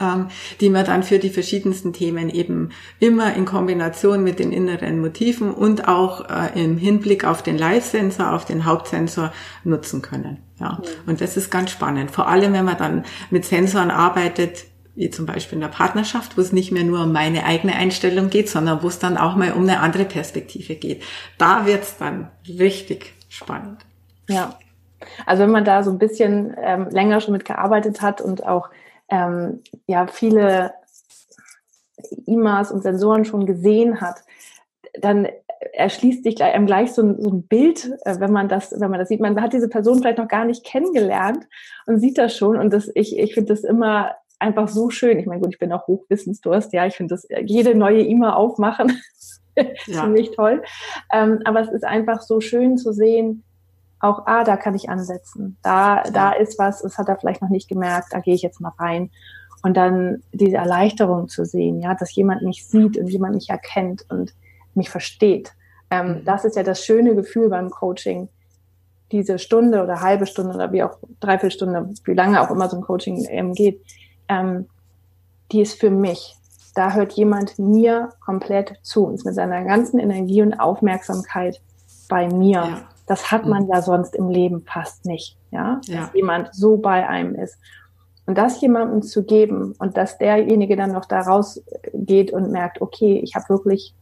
ähm, die man dann für die verschiedensten Themen eben immer in Kombination mit den inneren Motiven und auch äh, im Hinblick auf den Live-Sensor, auf den Hauptsensor nutzen können. Ja, und das ist ganz spannend. Vor allem, wenn man dann mit Sensoren arbeitet, wie zum Beispiel in der Partnerschaft, wo es nicht mehr nur um meine eigene Einstellung geht, sondern wo es dann auch mal um eine andere Perspektive geht. Da wird's dann richtig spannend. Ja, also wenn man da so ein bisschen ähm, länger schon mit gearbeitet hat und auch ähm, ja viele IMAs und Sensoren schon gesehen hat, dann erschließt sich einem gleich so ein, so ein Bild, äh, wenn man das, wenn man das sieht. Man hat diese Person vielleicht noch gar nicht kennengelernt und sieht das schon. Und das, ich, ich finde das immer einfach so schön. Ich meine, gut, ich bin auch Hochwissensdurst, ja, ich finde das jede neue IMA aufmachen ja. ziemlich toll. Ähm, aber es ist einfach so schön zu sehen, auch, ah, da kann ich ansetzen. Da, da ist was, das hat er vielleicht noch nicht gemerkt, da gehe ich jetzt mal rein. Und dann diese Erleichterung zu sehen, ja, dass jemand mich sieht und jemand mich erkennt und mich versteht. Ähm, mhm. Das ist ja das schöne Gefühl beim Coaching. Diese Stunde oder halbe Stunde oder wie auch dreiviertel Stunde, wie lange auch immer so ein Coaching ähm, geht, ähm, die ist für mich. Da hört jemand mir komplett zu und ist mit seiner ganzen Energie und Aufmerksamkeit bei mir. Ja. Das hat man mhm. ja sonst im Leben fast nicht, ja? ja, dass jemand so bei einem ist. Und das jemandem zu geben und dass derjenige dann noch da rausgeht und merkt, okay, ich habe wirklich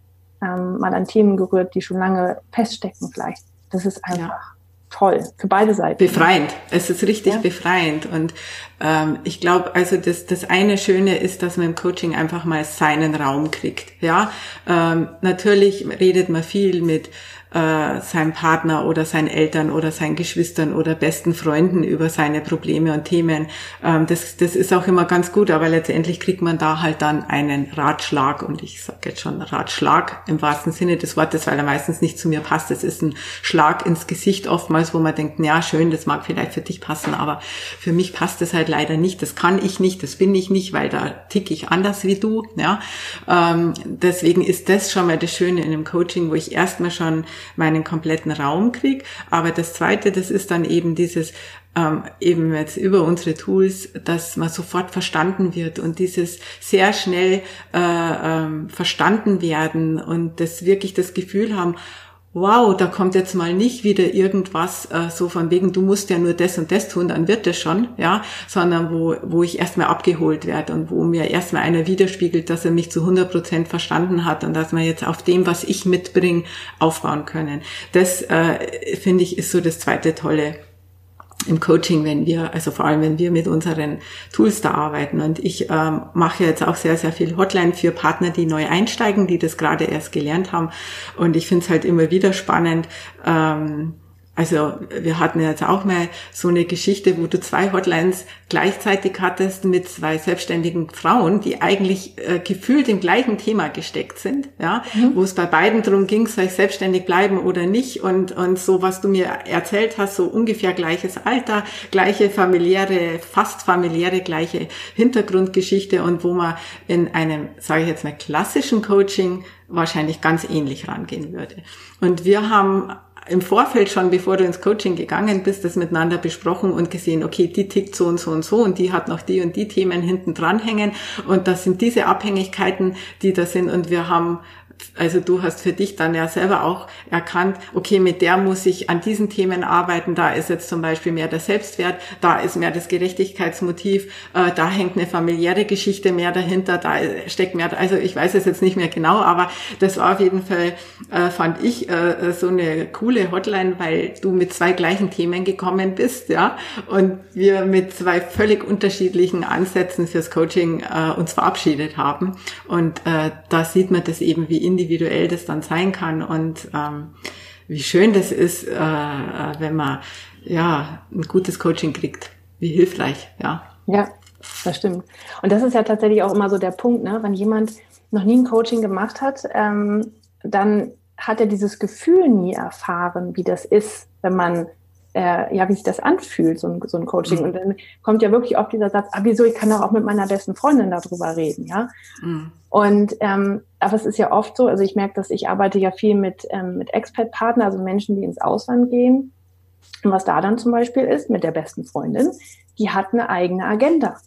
ähm, mal an Themen gerührt, die schon lange feststecken vielleicht. Das ist einfach. Toll für beide Seiten. Befreiend. Es ist richtig ja. befreiend. Und ähm, ich glaube, also das, das eine Schöne ist, dass man im Coaching einfach mal seinen Raum kriegt. Ja, ähm, natürlich redet man viel mit äh, seinem Partner oder seinen Eltern oder seinen Geschwistern oder besten Freunden über seine Probleme und Themen. Ähm, das, das ist auch immer ganz gut, aber letztendlich kriegt man da halt dann einen Ratschlag und ich sage jetzt schon Ratschlag im wahrsten Sinne des Wortes, weil er meistens nicht zu mir passt. Das ist ein Schlag ins Gesicht oftmals, wo man denkt, ja schön, das mag vielleicht für dich passen, aber für mich passt das halt leider nicht. Das kann ich nicht, das bin ich nicht, weil da tick ich anders wie du. Ja, ähm, deswegen ist das schon mal das Schöne in einem Coaching, wo ich erstmal schon meinen kompletten Raum kriege. Aber das Zweite, das ist dann eben dieses, ähm, eben jetzt über unsere Tools, dass man sofort verstanden wird und dieses sehr schnell äh, ähm, verstanden werden und das wirklich das Gefühl haben, wow, da kommt jetzt mal nicht wieder irgendwas äh, so von wegen, du musst ja nur das und das tun, dann wird das schon, ja, sondern wo, wo ich erstmal abgeholt werde und wo mir erstmal einer widerspiegelt, dass er mich zu 100 Prozent verstanden hat und dass wir jetzt auf dem, was ich mitbringe, aufbauen können. Das, äh, finde ich, ist so das zweite tolle im Coaching, wenn wir, also vor allem wenn wir mit unseren Tools da arbeiten. Und ich ähm, mache jetzt auch sehr, sehr viel Hotline für Partner, die neu einsteigen, die das gerade erst gelernt haben. Und ich finde es halt immer wieder spannend. Ähm, also wir hatten jetzt auch mal so eine Geschichte, wo du zwei Hotlines gleichzeitig hattest mit zwei selbstständigen Frauen, die eigentlich äh, gefühlt im gleichen Thema gesteckt sind, ja, mhm. wo es bei beiden darum ging, soll ich selbstständig bleiben oder nicht und und so was du mir erzählt hast, so ungefähr gleiches Alter, gleiche familiäre, fast familiäre gleiche Hintergrundgeschichte und wo man in einem, sage ich jetzt mal klassischen Coaching wahrscheinlich ganz ähnlich rangehen würde. Und wir haben im Vorfeld schon, bevor du ins Coaching gegangen bist, das miteinander besprochen und gesehen, okay, die tickt so und so und so und die hat noch die und die Themen hinten dran hängen und das sind diese Abhängigkeiten, die da sind. Und wir haben also du hast für dich dann ja selber auch erkannt, okay, mit der muss ich an diesen Themen arbeiten. Da ist jetzt zum Beispiel mehr der Selbstwert, da ist mehr das Gerechtigkeitsmotiv, äh, da hängt eine familiäre Geschichte mehr dahinter, da steckt mehr, also ich weiß es jetzt nicht mehr genau, aber das war auf jeden Fall, äh, fand ich, äh, so eine coole Hotline, weil du mit zwei gleichen Themen gekommen bist, ja, und wir mit zwei völlig unterschiedlichen Ansätzen fürs Coaching äh, uns verabschiedet haben. Und äh, da sieht man das eben, wie individuell das dann sein kann und ähm, wie schön das ist, äh, äh, wenn man ja ein gutes Coaching kriegt. Wie hilfreich, ja. Ja, das stimmt. Und das ist ja tatsächlich auch immer so der Punkt, ne? wenn jemand noch nie ein Coaching gemacht hat, ähm, dann hat er dieses Gefühl nie erfahren, wie das ist, wenn man äh, ja, wie sich das anfühlt, so ein, so ein Coaching. Mhm. Und dann kommt ja wirklich oft dieser Satz, ah, wieso, ich kann doch auch mit meiner besten Freundin darüber reden, ja. Mhm. Und ähm, aber es ist ja oft so, also ich merke, dass ich arbeite ja viel mit, ähm, mit Expert-Partnern, also Menschen, die ins Ausland gehen. Und was da dann zum Beispiel ist, mit der besten Freundin, die hat eine eigene Agenda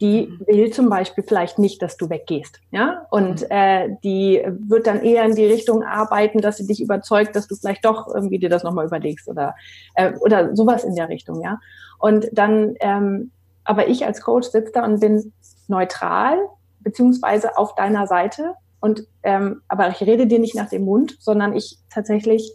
die mhm. will zum Beispiel vielleicht nicht, dass du weggehst, ja, und mhm. äh, die wird dann eher in die Richtung arbeiten, dass sie dich überzeugt, dass du vielleicht doch irgendwie dir das nochmal überlegst oder äh, oder sowas in der Richtung, ja. Und dann, ähm, aber ich als Coach sitze da und bin neutral beziehungsweise auf deiner Seite und ähm, aber ich rede dir nicht nach dem Mund, sondern ich tatsächlich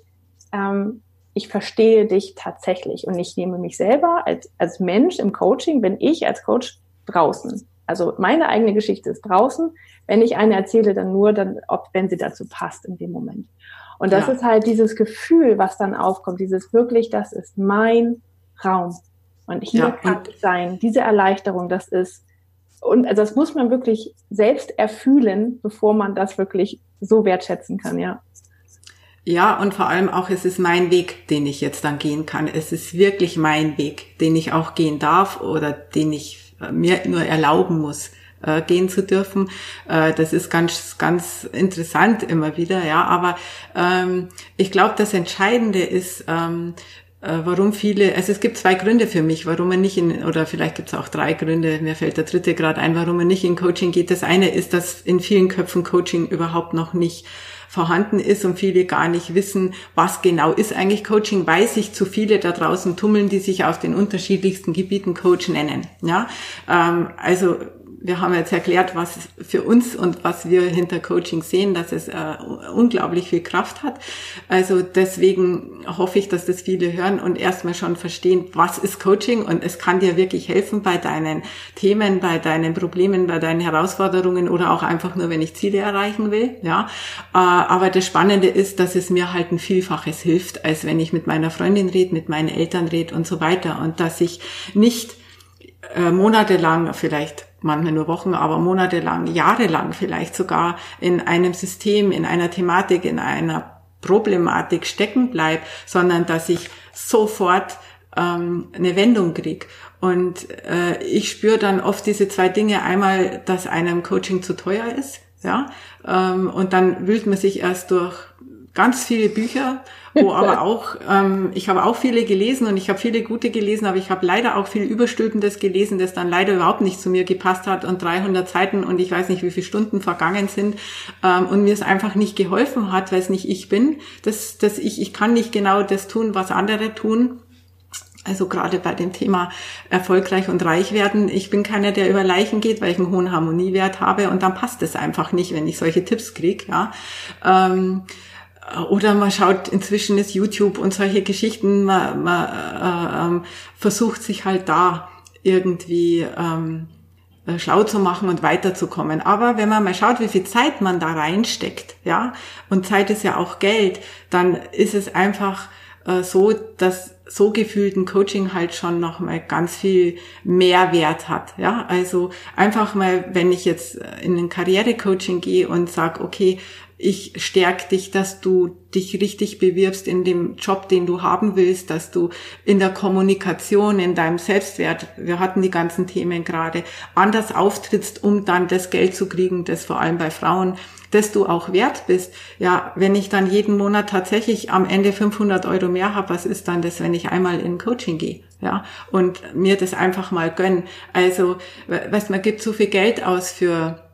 ähm, ich verstehe dich tatsächlich und ich nehme mich selber als, als Mensch im Coaching, bin ich als Coach draußen. Also meine eigene Geschichte ist draußen. Wenn ich eine erzähle, dann nur, dann, ob, wenn sie dazu passt in dem Moment. Und das ja. ist halt dieses Gefühl, was dann aufkommt, dieses wirklich, das ist mein Raum. Und hier ja, kann ich sein. Diese Erleichterung, das ist, und also das muss man wirklich selbst erfühlen, bevor man das wirklich so wertschätzen kann, ja. Ja, und vor allem auch, es ist mein Weg, den ich jetzt dann gehen kann. Es ist wirklich mein Weg, den ich auch gehen darf oder den ich mir nur erlauben muss, äh, gehen zu dürfen. Äh, das ist ganz, ganz interessant immer wieder, ja. Aber ähm, ich glaube, das Entscheidende ist, ähm, äh, warum viele, also es gibt zwei Gründe für mich, warum man nicht in, oder vielleicht gibt es auch drei Gründe, mir fällt der dritte gerade ein, warum man nicht in Coaching geht. Das eine ist, dass in vielen Köpfen Coaching überhaupt noch nicht vorhanden ist und viele gar nicht wissen, was genau ist eigentlich Coaching, weil sich zu viele da draußen tummeln, die sich auf den unterschiedlichsten Gebieten Coach nennen. Ja, ähm, also wir haben jetzt erklärt, was für uns und was wir hinter Coaching sehen, dass es äh, unglaublich viel Kraft hat. Also deswegen hoffe ich, dass das viele hören und erstmal schon verstehen, was ist Coaching und es kann dir wirklich helfen bei deinen Themen, bei deinen Problemen, bei deinen Herausforderungen oder auch einfach nur, wenn ich Ziele erreichen will. Ja, äh, aber das Spannende ist, dass es mir halt ein Vielfaches hilft, als wenn ich mit meiner Freundin rede, mit meinen Eltern rede und so weiter und dass ich nicht äh, monatelang vielleicht manchmal nur Wochen, aber monatelang, jahrelang vielleicht sogar in einem System, in einer Thematik, in einer Problematik stecken bleibe, sondern dass ich sofort ähm, eine Wendung krieg. Und äh, ich spüre dann oft diese zwei Dinge. Einmal, dass einem Coaching zu teuer ist, ja, ähm, und dann wühlt man sich erst durch ganz viele Bücher wo aber auch, ähm, ich habe auch viele gelesen und ich habe viele gute gelesen, aber ich habe leider auch viel Überstülpendes gelesen, das dann leider überhaupt nicht zu mir gepasst hat und 300 Seiten und ich weiß nicht, wie viele Stunden vergangen sind ähm, und mir es einfach nicht geholfen hat, weil es nicht ich bin, dass, dass ich, ich kann nicht genau das tun, was andere tun. Also gerade bei dem Thema erfolgreich und reich werden. Ich bin keiner, der über Leichen geht, weil ich einen hohen Harmoniewert habe und dann passt es einfach nicht, wenn ich solche Tipps kriege. Ja. Ähm, oder man schaut inzwischen ist YouTube und solche Geschichten, man, man äh, ähm, versucht sich halt da irgendwie ähm, äh, schlau zu machen und weiterzukommen. Aber wenn man mal schaut, wie viel Zeit man da reinsteckt, ja, und Zeit ist ja auch Geld, dann ist es einfach äh, so, dass so gefühlten Coaching halt schon noch mal ganz viel Mehrwert hat. Ja, also einfach mal, wenn ich jetzt in ein Karrierecoaching gehe und sag, okay, ich stärke dich, dass du dich richtig bewirbst in dem Job, den du haben willst, dass du in der Kommunikation, in deinem Selbstwert, wir hatten die ganzen Themen gerade, anders auftrittst, um dann das Geld zu kriegen, das vor allem bei Frauen, dass du auch wert bist. Ja, wenn ich dann jeden Monat tatsächlich am Ende 500 Euro mehr habe, was ist dann das, wenn ich einmal in Coaching gehe? Ja, und mir das einfach mal gönn. Also, weißt, man gibt so viel Geld aus für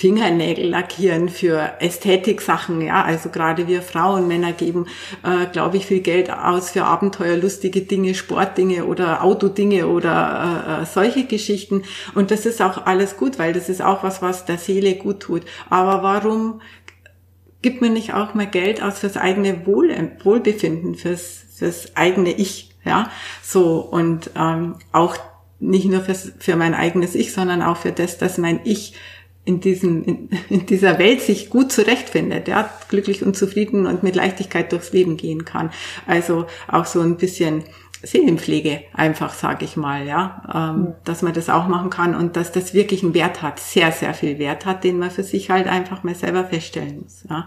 Fingernägel lackieren, für Ästhetik-Sachen, ja, also gerade wir Frauen, Männer geben, äh, glaube ich, viel Geld aus für abenteuerlustige Dinge, Sportdinge oder Autodinge oder äh, äh, solche Geschichten. Und das ist auch alles gut, weil das ist auch was, was der Seele gut tut. Aber warum gibt man nicht auch mal Geld aus fürs eigene Wohl, Wohlbefinden, fürs, fürs eigene Ich, ja, so und ähm, auch nicht nur fürs, für mein eigenes Ich, sondern auch für das, dass mein Ich in, diesem, in, in dieser Welt sich gut zurechtfindet, ja, glücklich und zufrieden und mit Leichtigkeit durchs Leben gehen kann. Also auch so ein bisschen Seelenpflege einfach, sage ich mal, ja, ähm, ja. dass man das auch machen kann und dass das wirklich einen Wert hat, sehr, sehr viel Wert hat, den man für sich halt einfach mal selber feststellen muss. Ja.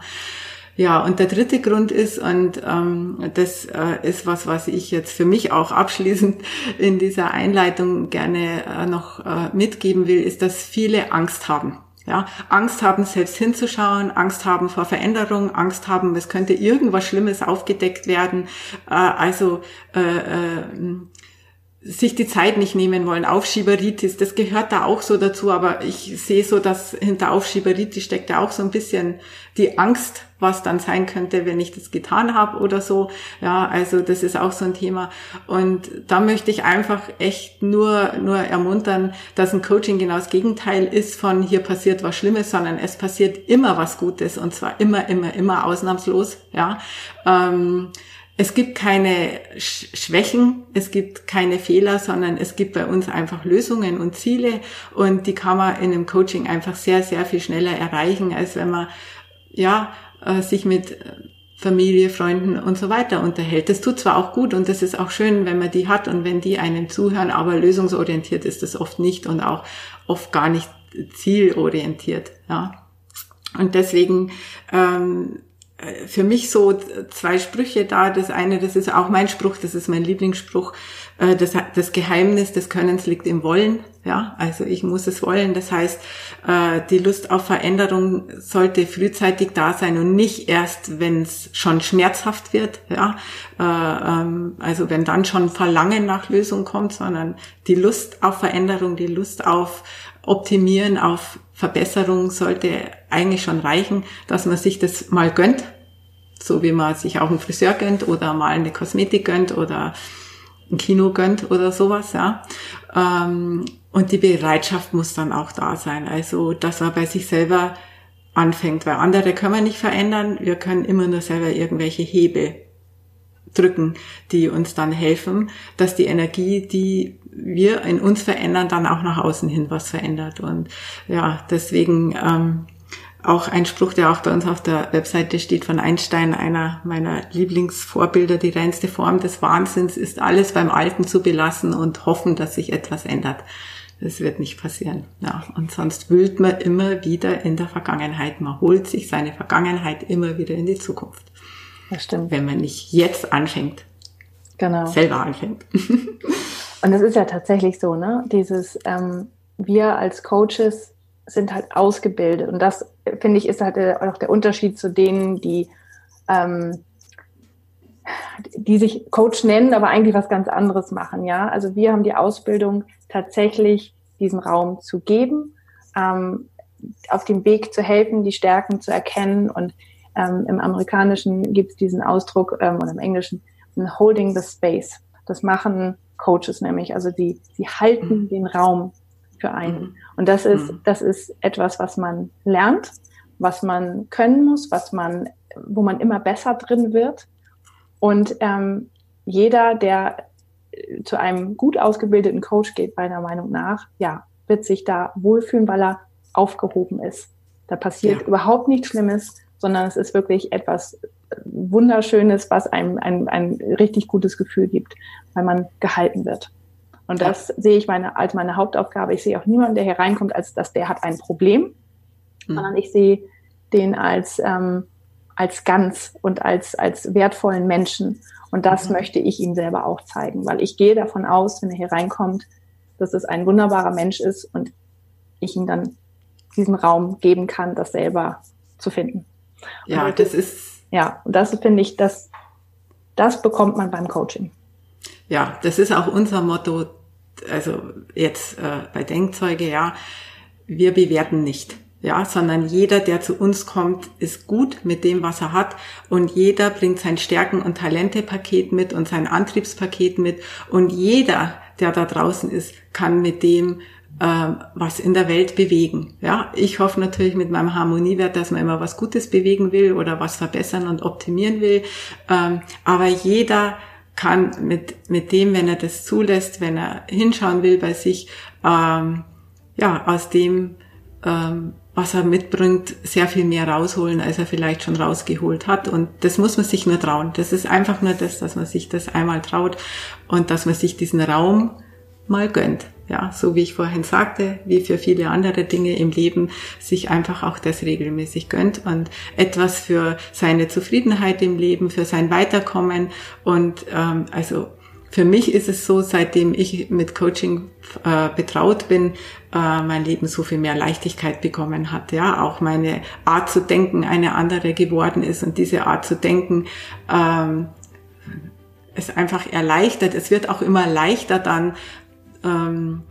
Ja, und der dritte Grund ist, und ähm, das äh, ist was, was ich jetzt für mich auch abschließend in dieser Einleitung gerne äh, noch äh, mitgeben will, ist, dass viele Angst haben. Ja, Angst haben, selbst hinzuschauen, Angst haben vor Veränderung, Angst haben, es könnte irgendwas Schlimmes aufgedeckt werden. Äh, also äh, äh, sich die Zeit nicht nehmen wollen. Aufschieberitis, das gehört da auch so dazu, aber ich sehe so, dass hinter Aufschieberitis steckt ja auch so ein bisschen die Angst, was dann sein könnte, wenn ich das getan habe oder so. Ja, also das ist auch so ein Thema. Und da möchte ich einfach echt nur, nur ermuntern, dass ein Coaching genau das Gegenteil ist von hier passiert was Schlimmes, sondern es passiert immer was Gutes und zwar immer, immer, immer ausnahmslos. Ja. Ähm, es gibt keine Schwächen, es gibt keine Fehler, sondern es gibt bei uns einfach Lösungen und Ziele und die kann man in einem Coaching einfach sehr, sehr viel schneller erreichen, als wenn man, ja, äh, sich mit Familie, Freunden und so weiter unterhält. Das tut zwar auch gut und das ist auch schön, wenn man die hat und wenn die einem zuhören, aber lösungsorientiert ist das oft nicht und auch oft gar nicht zielorientiert, ja. Und deswegen ähm, für mich so zwei Sprüche da. Das eine, das ist auch mein Spruch, das ist mein Lieblingsspruch. Äh, das, das Geheimnis des Könnens liegt im Wollen. Ja, also ich muss es wollen. Das heißt, äh, die Lust auf Veränderung sollte frühzeitig da sein und nicht erst, wenn es schon schmerzhaft wird. Ja, äh, ähm, also wenn dann schon Verlangen nach Lösung kommt, sondern die Lust auf Veränderung, die Lust auf Optimieren, auf Verbesserung sollte eigentlich schon reichen, dass man sich das mal gönnt, so wie man sich auch einen Friseur gönnt oder mal eine Kosmetik gönnt oder ein Kino gönnt oder sowas, ja. Ähm, und die Bereitschaft muss dann auch da sein, also dass man bei sich selber anfängt, weil andere können wir nicht verändern, wir können immer nur selber irgendwelche Hebel drücken, die uns dann helfen, dass die Energie, die wir in uns verändern, dann auch nach außen hin was verändert. Und ja, deswegen ähm, auch ein Spruch, der auch bei uns auf der Webseite steht von Einstein, einer meiner Lieblingsvorbilder, die reinste Form des Wahnsinns ist alles beim Alten zu belassen und hoffen, dass sich etwas ändert. Das wird nicht passieren. Ja, und sonst wühlt man immer wieder in der Vergangenheit. Man holt sich seine Vergangenheit immer wieder in die Zukunft. Das stimmt. Wenn man nicht jetzt anfängt. Genau. Selber anfängt. Und es ist ja tatsächlich so, ne? Dieses, ähm, wir als Coaches sind halt ausgebildet. Und das, finde ich, ist halt auch der Unterschied zu denen, die, ähm, die sich Coach nennen, aber eigentlich was ganz anderes machen, ja. Also wir haben die Ausbildung tatsächlich diesen Raum zu geben, ähm, auf dem Weg zu helfen, die Stärken zu erkennen. Und ähm, im Amerikanischen gibt es diesen Ausdruck ähm, oder im Englischen Holding the Space. Das machen Coaches nämlich. Also die, die halten mhm. den Raum für einen. Mhm. Und das ist, mhm. das ist etwas, was man lernt, was man können muss, was man, wo man immer besser drin wird. Und ähm, jeder, der zu einem gut ausgebildeten Coach geht, meiner Meinung nach, ja, wird sich da wohlfühlen, weil er aufgehoben ist. Da passiert ja. überhaupt nichts Schlimmes, sondern es ist wirklich etwas Wunderschönes, was einem ein, ein richtig gutes Gefühl gibt, weil man gehalten wird. Und das ja. sehe ich meine, als meine Hauptaufgabe. Ich sehe auch niemanden, der hier reinkommt, als dass der hat ein Problem, mhm. sondern ich sehe den als, ähm, als ganz und als, als wertvollen Menschen. Und das mhm. möchte ich ihm selber auch zeigen, weil ich gehe davon aus, wenn er hier reinkommt, dass es ein wunderbarer Mensch ist und ich ihm dann diesen Raum geben kann, das selber zu finden. Ja, das ist ja, und das finde ich, das, das bekommt man beim Coaching. Ja, das ist auch unser Motto, also jetzt äh, bei Denkzeuge, ja, wir bewerten nicht. Ja, sondern jeder, der zu uns kommt, ist gut mit dem, was er hat und jeder bringt sein Stärken- und Talente-Paket mit und sein Antriebspaket mit und jeder, der da draußen ist, kann mit dem ähm, was in der Welt bewegen. Ja, ich hoffe natürlich mit meinem Harmoniewert, dass man immer was Gutes bewegen will oder was verbessern und optimieren will. Ähm, aber jeder kann mit, mit dem, wenn er das zulässt, wenn er hinschauen will bei sich, ähm, ja, aus dem, ähm, was er mitbringt, sehr viel mehr rausholen, als er vielleicht schon rausgeholt hat. Und das muss man sich nur trauen. Das ist einfach nur das, dass man sich das einmal traut und dass man sich diesen Raum mal gönnt ja, so wie ich vorhin sagte, wie für viele andere Dinge im Leben, sich einfach auch das regelmäßig gönnt und etwas für seine Zufriedenheit im Leben, für sein Weiterkommen und ähm, also für mich ist es so, seitdem ich mit Coaching äh, betraut bin, äh, mein Leben so viel mehr Leichtigkeit bekommen hat. Ja, auch meine Art zu denken eine andere geworden ist und diese Art zu denken ähm, ist einfach erleichtert. Es wird auch immer leichter dann ähm,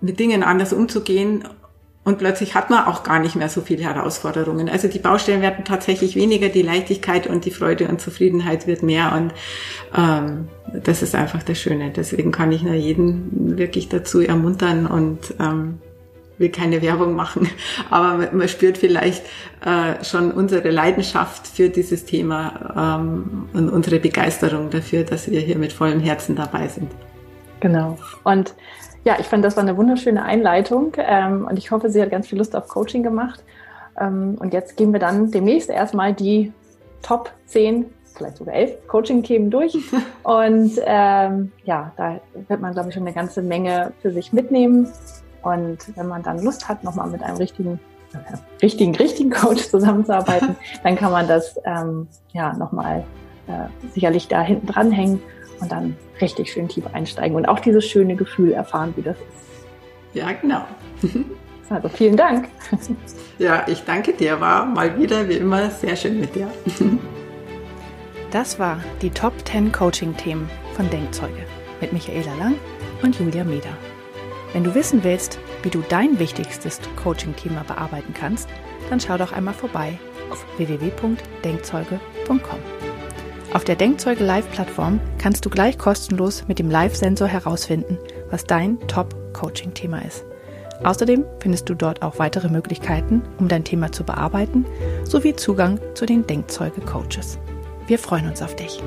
mit Dingen anders umzugehen und plötzlich hat man auch gar nicht mehr so viele Herausforderungen. Also die Baustellen werden tatsächlich weniger, die Leichtigkeit und die Freude und Zufriedenheit wird mehr und ähm, das ist einfach das Schöne. Deswegen kann ich nur jeden wirklich dazu ermuntern und ähm, will keine Werbung machen, aber man spürt vielleicht äh, schon unsere Leidenschaft für dieses Thema ähm, und unsere Begeisterung dafür, dass wir hier mit vollem Herzen dabei sind. Genau. Und ja, ich fand, das war eine wunderschöne Einleitung ähm, und ich hoffe, sie hat ganz viel Lust auf Coaching gemacht. Ähm, und jetzt gehen wir dann demnächst erstmal die Top 10, vielleicht sogar 11 Coaching-Themen durch. und ähm, ja, da wird man, glaube ich, schon eine ganze Menge für sich mitnehmen. Und wenn man dann Lust hat, nochmal mit einem richtigen, äh, richtigen, richtigen Coach zusammenzuarbeiten, dann kann man das ähm, ja nochmal äh, sicherlich da hinten dranhängen und dann richtig schön tief einsteigen und auch dieses schöne Gefühl erfahren, wie das ist. Ja, genau. Also vielen Dank. Ja, ich danke dir. War mal wieder wie immer sehr schön mit dir. Das war die Top 10 Coaching-Themen von Denkzeuge mit Michaela Lang und Julia Meder. Wenn du wissen willst, wie du dein wichtigstes Coaching-Thema bearbeiten kannst, dann schau doch einmal vorbei auf www.denkzeuge.com. Auf der Denkzeuge Live-Plattform kannst du gleich kostenlos mit dem Live-Sensor herausfinden, was dein Top-Coaching-Thema ist. Außerdem findest du dort auch weitere Möglichkeiten, um dein Thema zu bearbeiten, sowie Zugang zu den Denkzeuge-Coaches. Wir freuen uns auf dich.